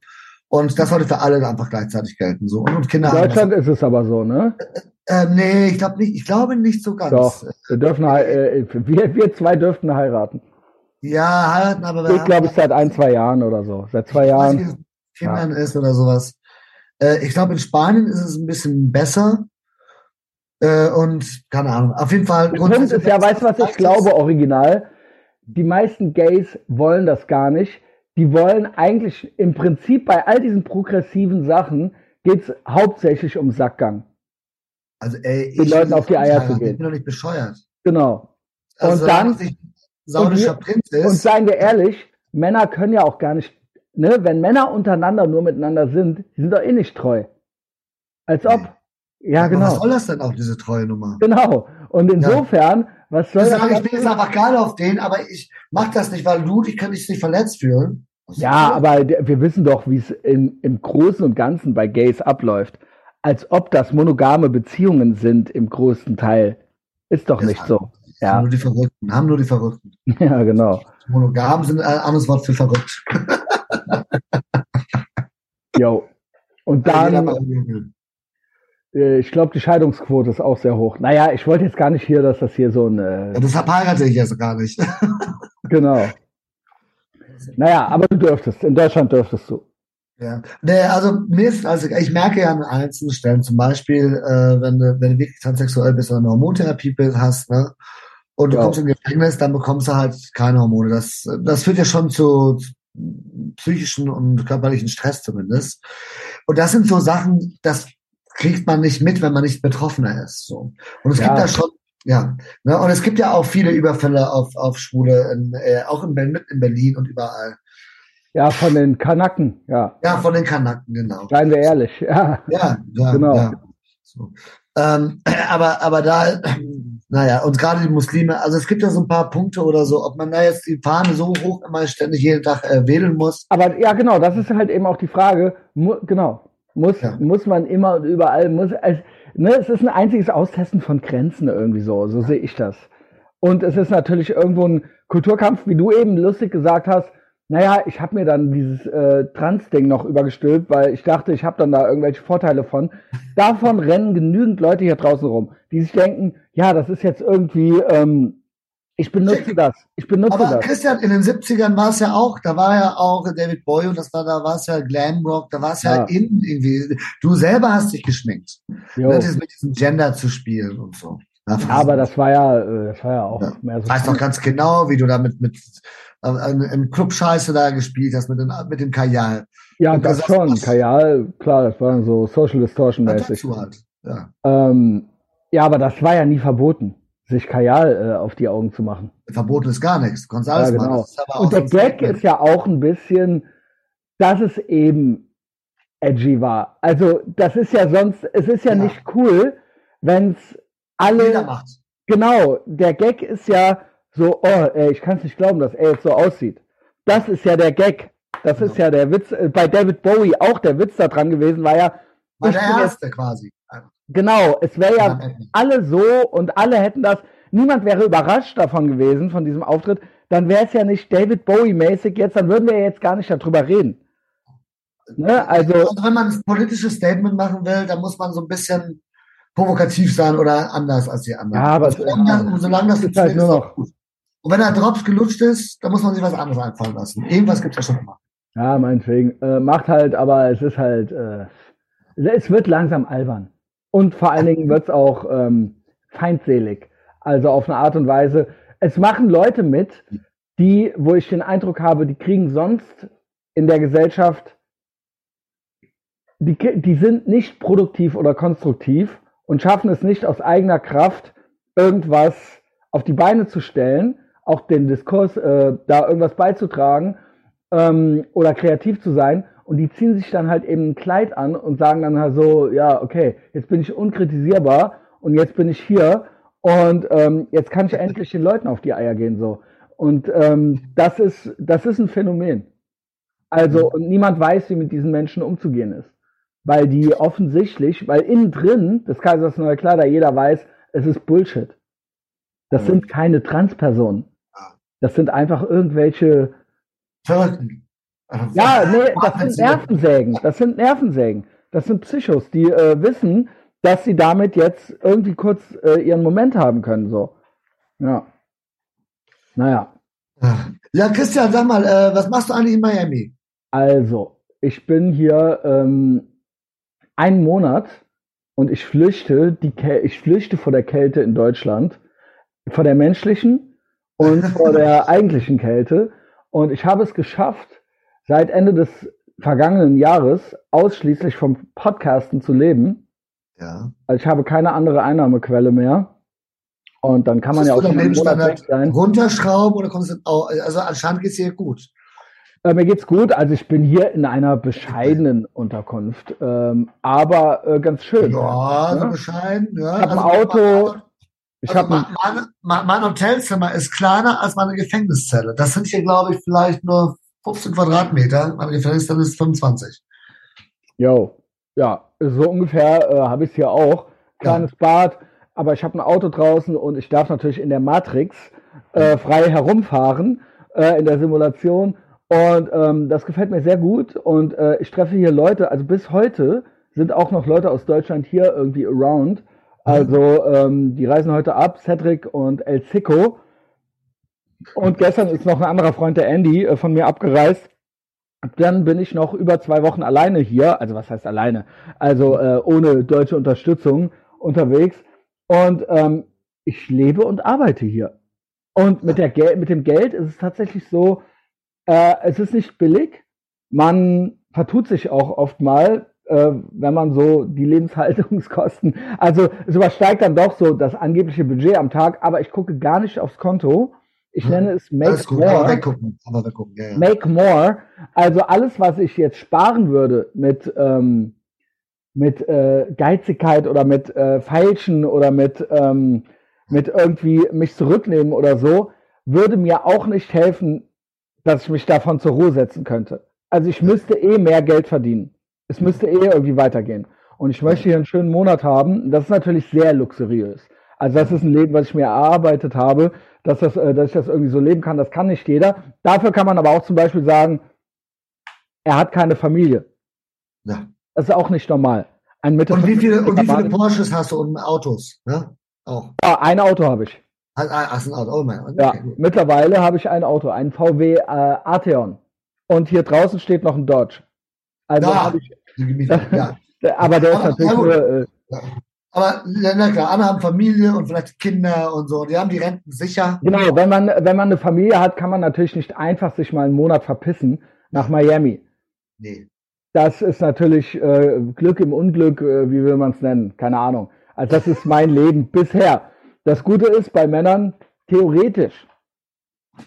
Und das sollte für alle einfach gleichzeitig gelten. So. Und, Kinder In Deutschland ist es aber so, ne? Äh, äh, nee, ich glaube nicht, ich glaube nicht so ganz. Doch, wir dürfen äh, wir, wir zwei dürften heiraten. Ja, heiraten, aber Ich glaube, seit ein, zwei Jahren oder so. Seit zwei Jahren. Weiß, Kindern ja. ist oder sowas. Äh, ich glaube, in Spanien ist es ein bisschen besser. Äh, und keine Ahnung. Auf jeden Fall. Der Punkt ist ja, weißt du, was ich glaube, original? Die meisten Gays wollen das gar nicht die wollen eigentlich im Prinzip bei all diesen progressiven Sachen geht es hauptsächlich um Sackgang. Also ey, den Leuten auf die Eier zu gehen. Ich bin doch nicht bescheuert. Genau. Also, und dann saudischer und, Prinz ist. Und seien wir ehrlich, Männer können ja auch gar nicht, ne, wenn Männer untereinander nur miteinander sind, die sind doch eh nicht treu. Als ob. Nee. Ja, Aber genau. Was soll das denn auch, diese treue Nummer? Genau. Und insofern, ja. was soll das? Ich bin jetzt einfach geil auf den, aber ich mach das nicht, weil du, ich kann dich nicht verletzt fühlen. Ja, aber wir wissen doch, wie es im Großen und Ganzen bei Gays abläuft. Als ob das monogame Beziehungen sind im größten Teil. Ist doch das nicht so. Ja. Haben nur die Verrückten. Haben nur die Verrückten. Ja, genau. Monogam sind ein anderes Wort für verrückt. Jo. Und dann, äh, ich glaube, die Scheidungsquote ist auch sehr hoch. Naja, ich wollte jetzt gar nicht hier, dass das hier so ein. Ja, deshalb heirate ich jetzt gar nicht. genau. Naja, aber du dürftest. In Deutschland dürftest du. Ja, nee, also mir ist, also ich merke ja an einzelnen Stellen, zum Beispiel, äh, wenn du, wenn du wirklich transsexuell bist oder eine Hormontherapie hast, ne, und du ja. kommst im Gefängnis, dann bekommst du halt keine Hormone. Das, das führt ja schon zu psychischen und körperlichen Stress zumindest. Und das sind so Sachen, das kriegt man nicht mit, wenn man nicht Betroffener ist. So. Und es ja. gibt da schon ja, ne? und es gibt ja auch viele Überfälle auf, auf Schwule, in, äh, auch in, in Berlin und überall. Ja, von den Kanaken, ja. Ja, von den Kanaken, genau. Seien wir ehrlich, ja. Ja, ja genau. Ja. So. Ähm, aber, aber da, naja, und gerade die Muslime, also es gibt ja so ein paar Punkte oder so, ob man da jetzt die Fahne so hoch immer ständig jeden Tag äh, wählen muss. Aber ja, genau, das ist halt eben auch die Frage, mu genau, muss, ja. muss man immer und überall, muss, also, ne, es ist ein einziges Austesten von Grenzen irgendwie so, so sehe ich das. Und es ist natürlich irgendwo ein Kulturkampf, wie du eben lustig gesagt hast, Naja, ich habe mir dann dieses äh, Trans-Ding noch übergestülpt, weil ich dachte, ich habe dann da irgendwelche Vorteile von. Davon rennen genügend Leute hier draußen rum, die sich denken, ja, das ist jetzt irgendwie, ähm, ich benutze das, ich benutze Aber das. Christian, in den 70ern war es ja auch, da war ja auch David Bowie und das war, da war es ja Glamrock, da war es ja, Ja. in irgendwie. Du selber hast dich geschminkt. Jo. Ne, mit diesem Gender zu spielen und so. Ja, Aber das war ja, äh, das war ja auch Ja. mehr so. Ich weiß doch ganz genau, wie du da mit, mit äh, im Club Scheiße da gespielt hast, mit dem, mit dem Kajal. ja, und das das- schon. das- Kajal, klar, das war so Social Distortion mäßig. halt. Ja. Ähm, ja, aber das war ja nie verboten, sich Kajal äh, auf die Augen zu machen. Verboten ist gar nichts. Alles Ja, genau. Und der Gag ist ja auch ein bisschen, dass es eben edgy war. Also das ist ja sonst, es ist ja, Ja. nicht cool, wenn es alle, macht. genau, der Gag ist ja so, oh, ey, ich kann es nicht glauben, dass er jetzt so aussieht. Das ist ja der Gag. Das Genau. ist ja der Witz. Äh, Bei David Bowie auch der Witz da dran gewesen, war ja, War der Erste quasi. Genau, es wäre ja alle so und alle hätten das, niemand wäre überrascht davon gewesen, von diesem Auftritt, dann wäre es ja nicht David Bowie-mäßig jetzt, dann würden wir ja jetzt gar nicht darüber reden. Ne? Also, Also wenn man ein politisches Statement machen will, dann muss man so ein bisschen provokativ sein oder anders als die anderen. Ja, aber Und solange, das, und solange das es ist halt nur noch- gut. Und wenn der Drops gelutscht ist, dann muss man sich was anderes einfallen lassen. Irgendwas gibt's ja schon immer. ja, meinetwegen, äh, macht halt, aber es ist halt, äh, es wird langsam albern. Und vor allen Dingen wird es auch ähm, feindselig. Also auf eine Art und Weise. Es machen Leute mit, die, wo ich den Eindruck habe, die kriegen sonst in der Gesellschaft, die, die sind nicht produktiv oder konstruktiv und schaffen es nicht aus eigener Kraft, irgendwas auf die Beine zu stellen, auch den Diskurs äh, da irgendwas beizutragen ähm, oder kreativ zu sein. Und die ziehen sich dann halt eben ein Kleid an und sagen dann halt so, ja, okay, jetzt bin ich unkritisierbar und jetzt bin ich hier und ähm, jetzt kann ich endlich den Leuten auf die Eier gehen so. Und ähm, das ist das ist ein Phänomen. Also und niemand weiß, wie mit diesen Menschen umzugehen ist, weil die offensichtlich, weil innen drin des Kaisers neue Kleider jeder weiß, es ist Bullshit. Das sind keine Transpersonen. Das sind einfach irgendwelche Ja, nee, das sind. Nervensägen. Das sind Nervensägen. Das sind Psychos, die äh, wissen, dass sie damit jetzt irgendwie kurz äh, ihren Moment haben können. So. Ja. Naja, Ja, Christian, sag mal, äh, was machst du eigentlich in Miami? also, ich bin hier ähm, einen Monat und ich flüchte, die ich flüchte vor der Kälte in Deutschland, vor der menschlichen und vor der eigentlichen Kälte. Und ich habe es geschafft, seit Ende des vergangenen Jahres ausschließlich vom Podcasten zu leben. Ja. Also ich habe keine andere Einnahmequelle mehr. Und dann kann man ja auch schon Lebensstandard sein. runterschrauben oder kommst du auch, also anscheinend geht's dir gut. Äh, mir geht's gut. Also ich bin hier in einer bescheidenen Unterkunft, ähm, aber äh, ganz schön. Ja, so Ja. bescheiden. Ja. Ich habe ein Also, Auto. Ich also mein, mein, mein, mein Hotelzimmer ist kleiner als meine Gefängniszelle. Das sind hier, glaube ich, vielleicht nur 15 Quadratmeter. Meine Gefängniszelle ist 25. Jo, ja, so ungefähr äh, habe ich es hier auch. Kleines Bad, aber ich habe ein Auto draußen und ich darf natürlich in der Matrix äh, frei herumfahren äh, in der Simulation. Und ähm, das gefällt mir sehr gut. Und äh, ich treffe hier Leute, also bis heute sind auch noch Leute aus Deutschland hier irgendwie around. Also ähm, die reisen heute ab, Cedric und El Zico. Und gestern ist noch ein anderer Freund, der Andy, äh, von mir abgereist. Dann bin ich noch über zwei Wochen alleine hier, also was heißt alleine, also äh, ohne deutsche Unterstützung unterwegs. Und ähm, ich lebe und arbeite hier. Und mit, der Gel mit dem Geld ist es tatsächlich so, äh, es ist nicht billig. Man vertut sich auch oft mal, äh, wenn man so die Lebenshaltungskosten, also es übersteigt dann doch so das angebliche Budget am Tag, aber ich gucke gar nicht aufs Konto. Ich Hm. nenne es Make gut, More. weggucken. Weggucken, ja, ja. Make more. Also alles, was ich jetzt sparen würde mit, ähm, mit äh, Geizigkeit oder mit äh, Feilschen oder mit, ähm, mit irgendwie mich zurücknehmen oder so, würde mir auch nicht helfen, dass ich mich davon zur Ruhe setzen könnte. Also ich müsste eh mehr Geld verdienen. Es müsste eh irgendwie weitergehen. Und ich möchte hier einen schönen Monat haben. Das ist natürlich sehr luxuriös. Also das ist ein Leben, was ich mir erarbeitet habe, dass, das, äh, dass ich das irgendwie so leben kann. Das kann nicht jeder. Dafür kann man aber auch zum Beispiel sagen, er hat keine Familie. Ja. Das ist auch nicht normal. Ein Mitte Und wie viele, und wie viele Porsches hast du und Autos? Ne? Auch. Ja, ein Auto habe ich. Ah, ah, hast ein Auto. Oh mein Gott. Ja, Okay, gut. mittlerweile habe ich ein Auto, einen VW äh, Arteon. Und hier draußen steht noch ein Dodge. Also Ja. habe ich, ja. aber der ist Aber- natürlich ja, gut. nur, äh, Aber na klar, andere haben Familie und vielleicht Kinder und so. Die haben die Renten sicher. Genau, wenn man, wenn man eine Familie hat, kann man natürlich nicht einfach sich mal einen Monat verpissen nach Miami. Nee. Das ist natürlich äh, Glück im Unglück, äh, wie will man es nennen? Keine Ahnung. Also das ist mein Leben bisher. Das Gute ist bei Männern, theoretisch,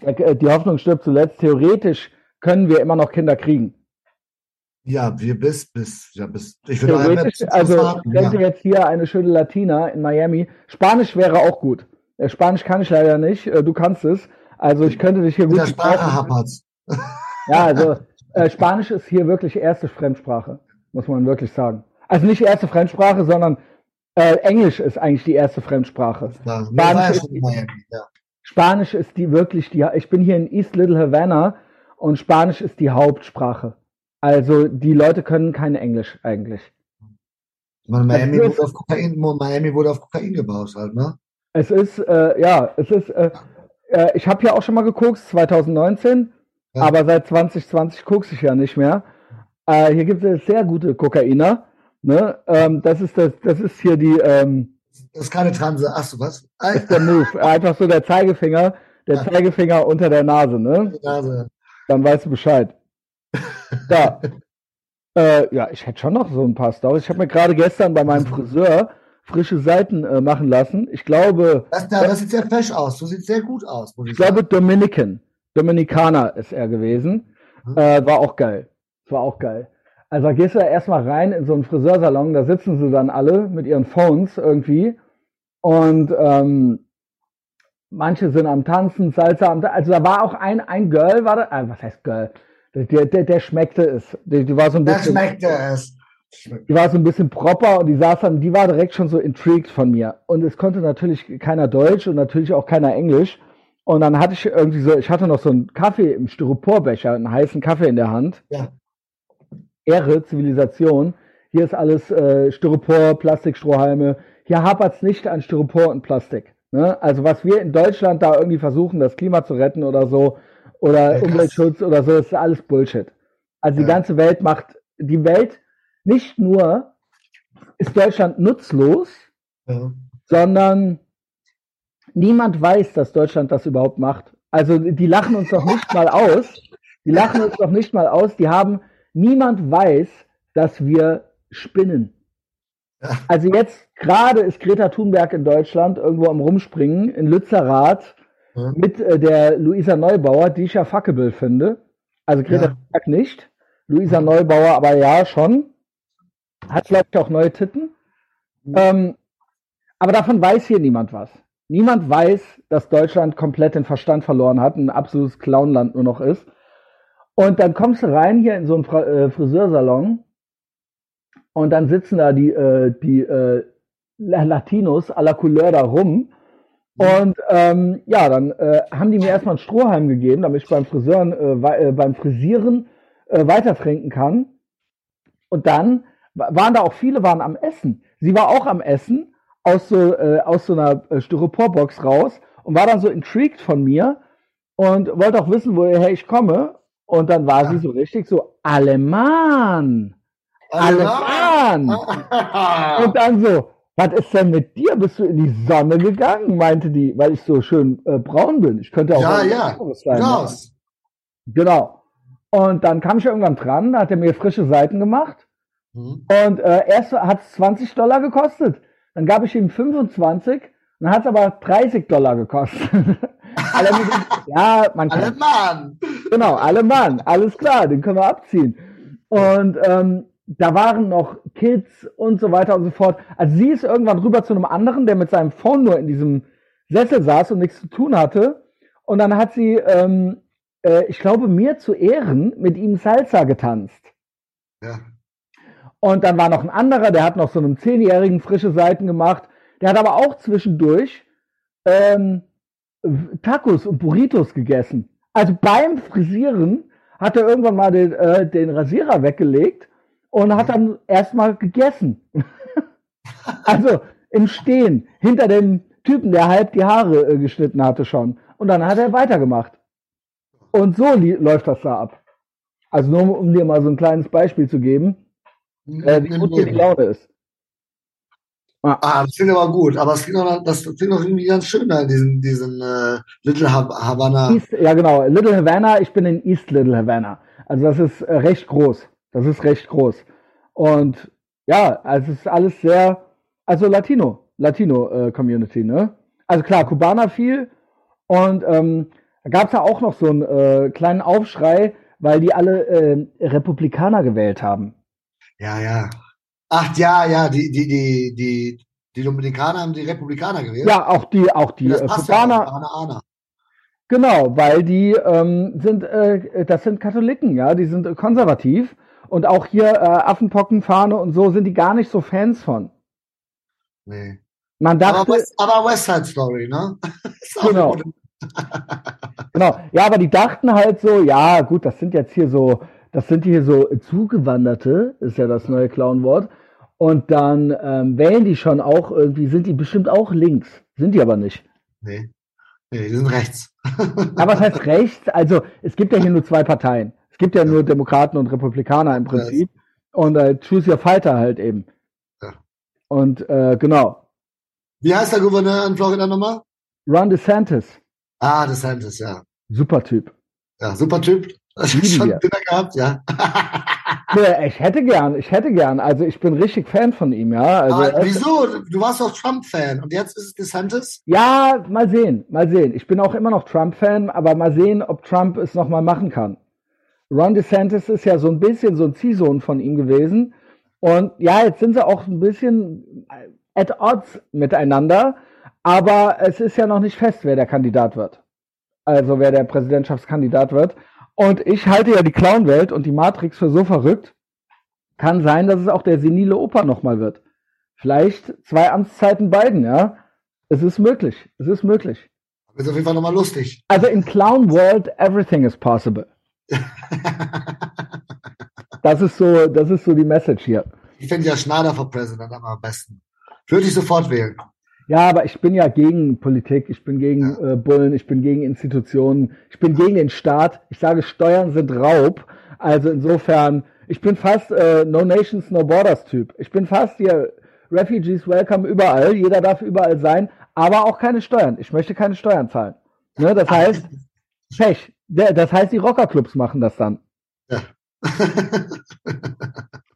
äh, die Hoffnung stirbt zuletzt, theoretisch können wir immer noch Kinder kriegen. Ja, wir bis, bis, ja, bis. Ich würde Theoretisch, also ich ja. könnte jetzt hier eine schöne Latina in Miami. Spanisch wäre auch gut. Äh, Spanisch kann ich leider nicht, äh, du kannst es. Also ich könnte dich hier gut der Sprache hapert's. Ja, also äh, Spanisch ist hier wirklich erste Fremdsprache, muss man wirklich sagen. Also nicht erste Fremdsprache, sondern äh, Englisch ist eigentlich die erste Fremdsprache. Ja, ja Spanisch schon in Miami, ja. Spanisch ist die wirklich die. Ich bin hier in East Little Havana und Spanisch ist die Hauptsprache. Also die Leute können kein Englisch eigentlich. Man, Miami, ist- wurde auf Kokain, Miami wurde auf Kokain gebaut halt, ne? Es ist, äh, ja, es ist, äh, äh, ich habe ja auch schon mal geguckt, 2019, Ja. aber seit 2020 gucke ich ja nicht mehr. Äh, hier gibt es sehr gute Kokainer. Ne? Ähm, das, ist das, das ist hier die, ähm, Das ist keine Transe. Ach so, was? das ist der Move. Einfach so der Zeigefinger, der. Zeigefinger unter der Nase, ne? Nase. Dann weißt du Bescheid. Ja. äh, ja, ich hätte schon noch so ein paar Stories. Ich habe mir gerade gestern bei meinem Friseur frische Seiten äh, machen lassen. Ich glaube, Das, da, das sieht sehr fesch aus. Du siehst sehr gut aus, ich Ich glaube. Dominican. Dominikaner ist er gewesen. Mhm. Äh, war auch geil. War auch geil. Also da gehst du da erstmal rein in so einen Friseursalon, da sitzen sie dann alle mit ihren Phones irgendwie. Und ähm, manche sind am Tanzen, Salsa am Ta Also da war auch ein, ein Girl, war da, ah, was heißt Girl? Der, der, der schmeckte es. Die, die war so ein bisschen, schmeckt es. Schmeckt. die war so ein bisschen proper und die saß dann, die war direkt schon so intrigued von mir. Und es konnte natürlich keiner Deutsch und natürlich auch keiner Englisch. Und dann hatte ich irgendwie so, ich hatte noch so einen Kaffee im Styroporbecher, einen heißen Kaffee in der Hand. Ja. Ehre, Zivilisation. Hier ist alles äh, Styropor, Plastikstrohhalme. Hier hapert's nicht an Styropor und Plastik. Ne? Also was wir in Deutschland da irgendwie versuchen, das Klima zu retten oder so, oder Ja. Umweltschutz oder so, das ist alles Bullshit. Also die Ja. ganze Welt macht, die Welt, nicht nur ist Deutschland nutzlos, Ja. sondern niemand weiß, dass Deutschland das überhaupt macht. Also die lachen uns doch nicht mal aus. Die lachen uns doch nicht mal aus. Die haben, niemand weiß, dass wir spinnen. Also jetzt gerade ist Greta Thunberg in Deutschland irgendwo am Rumspringen in Lützerath Ja. mit äh, der Luisa Neubauer, die ich ja fuckable finde. Also Greta Ja. Nicht. Luisa Neubauer aber ja schon. Hat glaube ich auch neue Titten. Ähm, aber davon weiß hier niemand was. Niemand weiß, dass Deutschland komplett den Verstand verloren hat, ein absolutes Clownland nur noch ist. Und dann kommst du rein hier in so einen Fra äh, Friseursalon und dann sitzen da die, äh, die äh, La- Latinos à la Couleur da rum. Und ähm, ja, dann äh, haben die mir erstmal einen Strohhalm gegeben, damit ich beim Friseuren, äh, äh, beim Frisieren äh, weiter trinken kann. Und dann wa- waren da auch viele waren am Essen. Sie war auch am Essen aus so äh, aus so einer äh, Styroporbox raus und war dann so intrigued von mir und wollte auch wissen, woher ich komme. Und dann war sie so richtig so Alemann, Alemann. Und dann so, was ist denn mit dir? Bist du in die Sonne gegangen? Meinte die, weil ich so schön äh, braun bin. Ich könnte auch Ja, ja. sein. ne? Raus. Genau. Und dann kam ich irgendwann dran, da hat er mir frische Seiten gemacht. Mhm. Und äh, erst hat es 20 Dollar gekostet. Dann gab ich ihm 25, dann hat es aber 30 Dollar gekostet. Gesagt, ja, man kann Alle Mann. Genau, alle Mann, alles klar, den können wir abziehen. Und ähm, da waren noch Kids und so weiter und so fort. Also sie ist irgendwann rüber zu einem anderen, der mit seinem Phone nur in diesem Sessel saß und nichts zu tun hatte. Und dann hat sie, ähm, äh, ich glaube, mir zu Ehren mit ihm Salsa getanzt. Ja. Und dann war noch ein anderer, der hat noch so einem Zehnjährigen frische Seiten gemacht. Der hat aber auch zwischendurch ähm, Tacos und Burritos gegessen. Also beim Frisieren hat er irgendwann mal den, äh, den Rasierer weggelegt und hat dann erstmal gegessen. also im Stehen, hinter dem Typen, der halb die Haare äh, geschnitten hatte schon. Und dann hat er weitergemacht. Und so läuft das da ab. Also nur um dir mal so ein kleines Beispiel zu geben, äh, wie gut hier die Laune ist. Ah, ah das klingt aber gut. Aber das klingt auch, das klingt auch irgendwie ganz schön da, diesen, diesen äh, Little Havana. East, ja, genau. Little Havana, ich bin in East Little Havana. Also das ist äh, recht groß. Das ist recht groß. Und ja, also es ist alles sehr, also Latino, Latino-Community, äh, ne? Also klar, Kubaner viel. Und ähm, da gab es ja auch noch so einen äh, kleinen Aufschrei, weil die alle äh, Republikaner gewählt haben. Ja, ja. Ach ja, ja, die, die, die, die, die Dominikaner haben die Republikaner gewählt. Ja, auch die, auch die das äh, passt Kubaner. Ja, auch, Ana. Genau, weil die ähm, sind, äh, das sind Katholiken, ja, die sind konservativ und auch hier äh, Affenpockenfahne und so sind die gar nicht so Fans von. Nee. Man dachte, Aber West, aber West Side Story, ne? Genau. Genau. Ja, aber die dachten halt so, ja, gut, das sind jetzt hier so, das sind hier so Zugewanderte, ist ja das neue Clownwort. Und dann ähm, wählen die schon auch irgendwie, sind die bestimmt auch links. Sind die aber nicht. Nee. Nee, die sind rechts. Aber was heißt rechts? Also, es gibt ja hier nur zwei Parteien. Es gibt ja nur Demokraten und Republikaner im Prinzip. Und äh, Choose Your Fighter halt eben. Ja. Und äh, genau. Wie heißt der Gouverneur in Florida nochmal? Ron DeSantis, Ah, DeSantis, ja. super Typ. Ja, super Typ. Du Lieben schon wir. Dinner gehabt, ja. Ja, ich hätte gern, ich hätte gern. Also ich bin richtig Fan von ihm, ja. Also, Aber er- wieso? Du warst doch Trump-Fan und jetzt ist es DeSantis? Ja, mal sehen, mal sehen. Ich bin auch immer noch Trump-Fan, aber mal sehen, ob Trump es nochmal machen kann. Ron DeSantis ist ja so ein bisschen so ein Ziehsohn von ihm gewesen. Und ja, jetzt sind sie auch ein bisschen at odds miteinander, aber es ist ja noch nicht fest, wer der Kandidat wird. Also wer der Präsidentschaftskandidat wird. Und ich halte ja die Clownwelt und die Matrix für so verrückt. Kann sein, dass es auch der senile Opa nochmal wird. Vielleicht zwei Amtszeiten beiden, ja. Es ist möglich. Es ist möglich. Ist auf jeden Fall nochmal lustig. Also in Clown World, everything is possible. Das ist so, das ist so die Message hier. Ich finde ja Schneider for President am besten. Würde ich sofort wählen. Ja, aber ich bin ja gegen Politik, ich bin gegen äh, Bullen, ich bin gegen Institutionen, ich bin gegen den Staat. Ich sage, Steuern sind Raub. Also insofern, ich bin fast äh, No Nations, No Borders Typ. Ich bin fast hier Refugees welcome überall. Jeder darf überall sein, aber auch keine Steuern. Ich möchte keine Steuern zahlen. Ne, das heißt, Pech. Das heißt, die Rockerclubs machen das dann. Ja.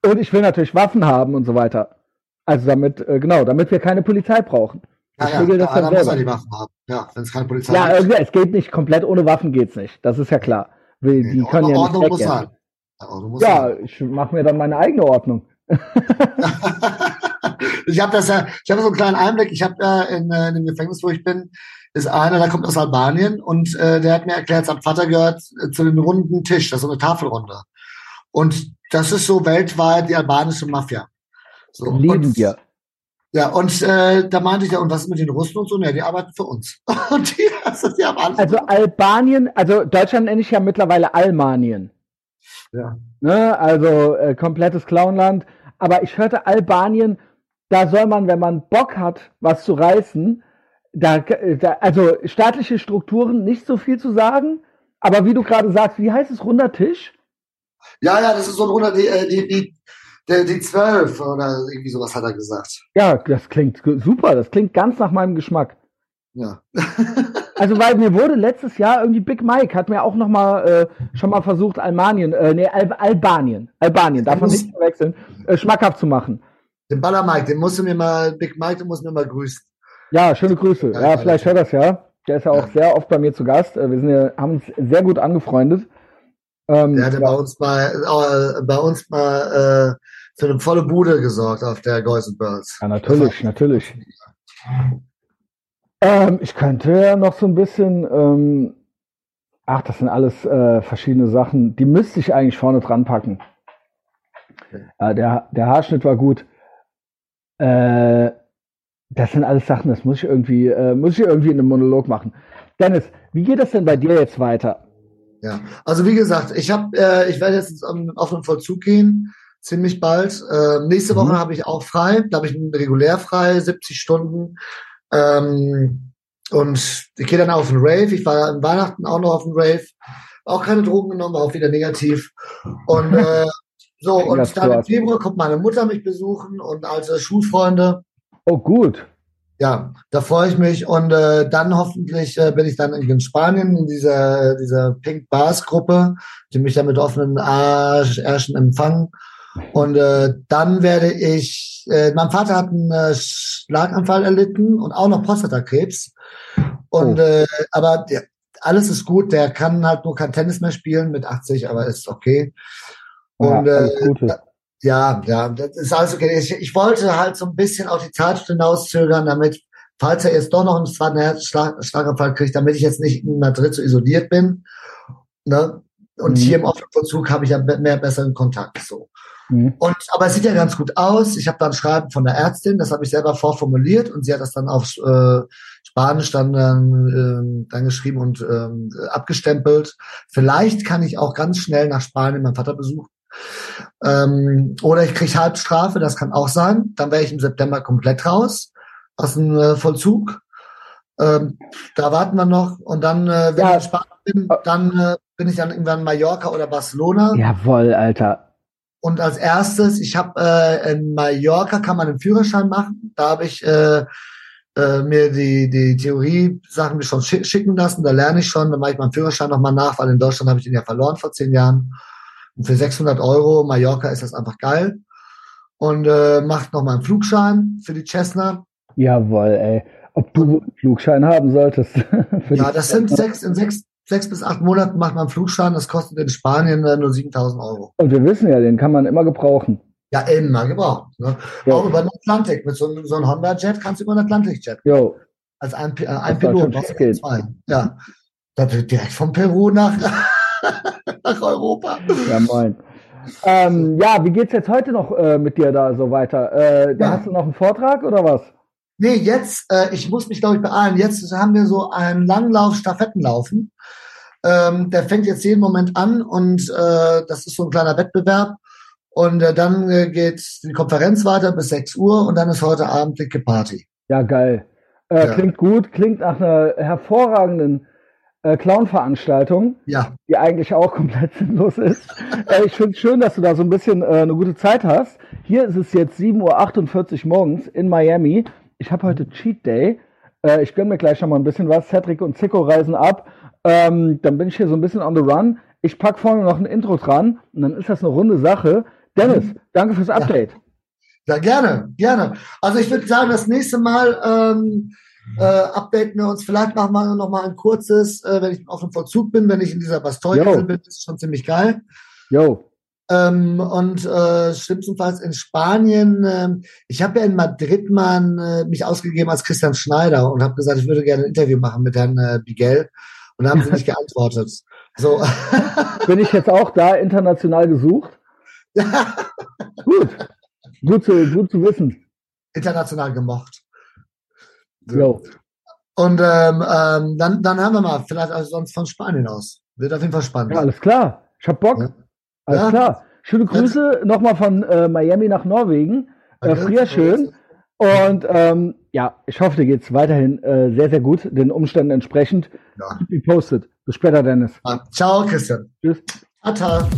Und ich will natürlich Waffen haben und so weiter. Also damit, äh, genau, damit wir keine Polizei brauchen. ja, Ich ja, regel das aber dann muss er die Waffen haben. Ja, wenn es keine Polizei Ja, gibt. irgendwie, es geht nicht komplett ohne Waffen geht's nicht. Das ist ja klar. Wir, die Nee, können ja nicht Ordnung muss. Ja, Ordnung Ja, sein. ich mache mir dann meine eigene Ordnung. ich habe das ja, ich habe so einen kleinen Einblick. Ich habe ja in, äh, in dem Gefängnis, wo ich bin, ist einer, der kommt aus Albanien und äh, der hat mir erklärt, sein Vater gehört äh, zu dem runden Tisch, das ist so eine Tafelrunde. Und das ist so weltweit die albanische Mafia. So, Lieben wir. Ja, und äh, da meinte ich ja, und was ist mit den Russen und so? Ja, die arbeiten für uns. Und die, also, die haben alles. Also Albanien, also Deutschland nenne ich ja mittlerweile Almanien. ja. Ne? Also äh, komplettes Clownland. Aber ich hörte Albanien, da soll man, wenn man Bock hat, was zu reißen, da, da also staatliche Strukturen nicht so viel zu sagen. Aber wie du gerade sagst, wie heißt es, runder Tisch? ja, ja, das ist so ein Runter, die, äh, die, die, die, die zwölf oder irgendwie sowas hat er gesagt. Ja, das klingt super. Das klingt ganz nach meinem Geschmack. Ja. Also weil mir wurde letztes Jahr irgendwie Big Mike hat mir auch noch mal äh, schon mal versucht Albanien, äh, nee Al Albanien, Albanien, darf man nicht verwechseln, äh, schmackhaft zu machen. Den Baller Mike, den musst du mir mal, Big Mike, den musst du mir mal grüßen. Ja, schöne Grüße. Ja, vielleicht hört das ja. Der ist ja auch Ja. sehr oft bei mir zu Gast. Äh, Wir sind ja, haben uns sehr gut angefreundet. Ähm, Der hatte bei ja, uns mal, äh, bei uns mal äh, für eine volle Bude gesorgt auf der Boys and Birds. ja, natürlich, natürlich. Ähm, ich könnte ja noch so ein bisschen, ähm, ach, das sind alles äh, verschiedene Sachen. Die müsste ich eigentlich vorne dran packen. Okay. Äh, der, der Haarschnitt war gut. Äh, Das sind alles Sachen, das muss ich irgendwie, äh, muss ich irgendwie in einem Monolog machen. Dennis, wie geht das denn bei dir jetzt weiter? Ja, also wie gesagt, ich habe, äh, ich werde jetzt auf den Vollzug gehen, ziemlich bald. Äh, nächste Woche mhm. habe ich auch frei, da habe ich regulär frei, 70 Stunden. Ähm, und ich gehe dann auf den Rave. Ich war an Weihnachten auch noch auf den Rave. Auch keine Drogen genommen, auch wieder negativ. Und äh, so, und dann im Februar kommt meine Mutter mich besuchen und alte Schulfreunde. Oh, gut. Ja, da freue ich mich. Und äh, dann hoffentlich äh, bin ich dann in Spanien in dieser, dieser Pink Bars Gruppe, die mich dann mit offenen Arsch, Ärschen empfangen. Und äh, dann werde ich, äh, mein Vater hat einen äh, Schlaganfall erlitten und auch noch Prostatakrebs. Und oh. äh, aber der, alles ist gut, der kann halt nur kein Tennis mehr spielen mit 80, aber ist okay. Und ja, äh, ja, ja, das ist alles okay. Ich, ich wollte halt so ein bisschen auf die Zeit hinauszögern, damit, falls er jetzt doch noch einen zweiten Herzschlaganfall kriegt, damit ich jetzt nicht in Madrid so isoliert bin. Ne? Und mhm. hier im offenen Vollzug habe ich ja mehr besseren Kontakt. So. Mhm. Und aber es sieht ja ganz gut aus. Ich habe dann Schreiben von der Ärztin, das habe ich selber vorformuliert und sie hat das dann auf äh, Spanisch dann, äh, dann geschrieben und äh, abgestempelt. Vielleicht kann ich auch ganz schnell nach Spanien meinen Vater besuchen. Ähm, oder ich kriege Halbstrafe, das kann auch sein. Dann wäre ich im September komplett raus aus dem äh, Vollzug. Ähm, da warten wir noch. Und dann, äh, wenn ja. ich in Spanien bin, dann äh, bin ich dann irgendwann in Mallorca oder Barcelona. Jawoll, Alter. Und als erstes, ich habe äh, in Mallorca kann man einen Führerschein machen. Da habe ich äh, äh, mir die, die Theorie-Sachen schon schicken lassen. Da lerne ich schon. Dann mache ich meinen Führerschein nochmal nach, weil in Deutschland habe ich den ja verloren vor zehn Jahren. Und für 600 Euro Mallorca ist das einfach geil. Und äh, macht nochmal einen Flugschein für die Cessna. Jawohl, ey. Ob du einen Flugschein haben solltest. ja, das sind sechs, in sechs, sechs bis acht Monaten macht man einen Flugschein, das kostet in Spanien äh, nur 7000 Euro. Und wir wissen ja, den kann man immer gebrauchen. Ja, immer gebraucht. Ne? Ja. Auch über den Atlantik. Mit so, einem, so einem Honda-Jet kannst du über den Atlantik-Jet. Jo. Als ein, äh, ein Pilot. Was zwei. Ja. direkt von Peru nach, nach Europa. Ja, moin. Ähm, ja, wie geht's jetzt heute noch äh, mit dir da so weiter? Äh, da ja. hast du noch einen Vortrag oder was? Nee, jetzt, äh, ich muss mich, glaube ich, beeilen. Jetzt haben wir so einen Langlauf, Stafettenlaufen. Ähm, der fängt jetzt jeden Moment an und äh, das ist so ein kleiner Wettbewerb. Und äh, dann äh, geht die Konferenz weiter bis 6 Uhr und dann ist heute Abend dicke Party. Ja, geil. Ja. Klingt gut, klingt nach einer hervorragenden äh, Clown-Veranstaltung, ja. die eigentlich auch komplett sinnlos ist. äh, ich finde es schön, dass du da so ein bisschen äh, eine gute Zeit hast. Hier ist es jetzt 7.48 Uhr morgens in Miami ich habe heute Cheat Day. Äh, ich gönne mir gleich schon mal ein bisschen was. Cedric und Zico reisen ab. Ähm, dann bin ich hier so ein bisschen on the run. Ich packe vorne noch ein Intro dran und dann ist das eine runde Sache. Dennis, mhm. danke fürs Update. Ja. ja, gerne, gerne. Also ich würde sagen, das nächste Mal ähm, äh, updaten wir uns. Vielleicht machen wir noch mal ein kurzes, äh, wenn ich auf dem Vollzug bin, wenn ich in dieser Bastogne bin, das ist schon ziemlich geil. Jo. Ähm, und äh, schlimmstenfalls in Spanien. Ähm, ich habe ja in Madrid mal äh, mich ausgegeben als Christian Schneider und habe gesagt, ich würde gerne ein Interview machen mit Herrn äh, Bigel. Und da haben sie nicht geantwortet. So. Bin ich jetzt auch da international gesucht? gut. Gut zu, gut zu wissen. International gemocht. So. Und ähm, ähm, dann, dann haben wir mal, vielleicht also sonst von Spanien aus. Wird auf jeden Fall spannend. Ja, alles klar. Ich hab Bock. Ja. Alles ja. klar. Schöne Grüße nochmal von äh, Miami nach Norwegen. Äh, frier schön. Und ähm, ja, ich hoffe, dir geht's weiterhin äh, sehr, sehr gut, den Umständen entsprechend. Ja. Keep posted. Bis später, Dennis. Ciao, Christian. Tschüss. Tata.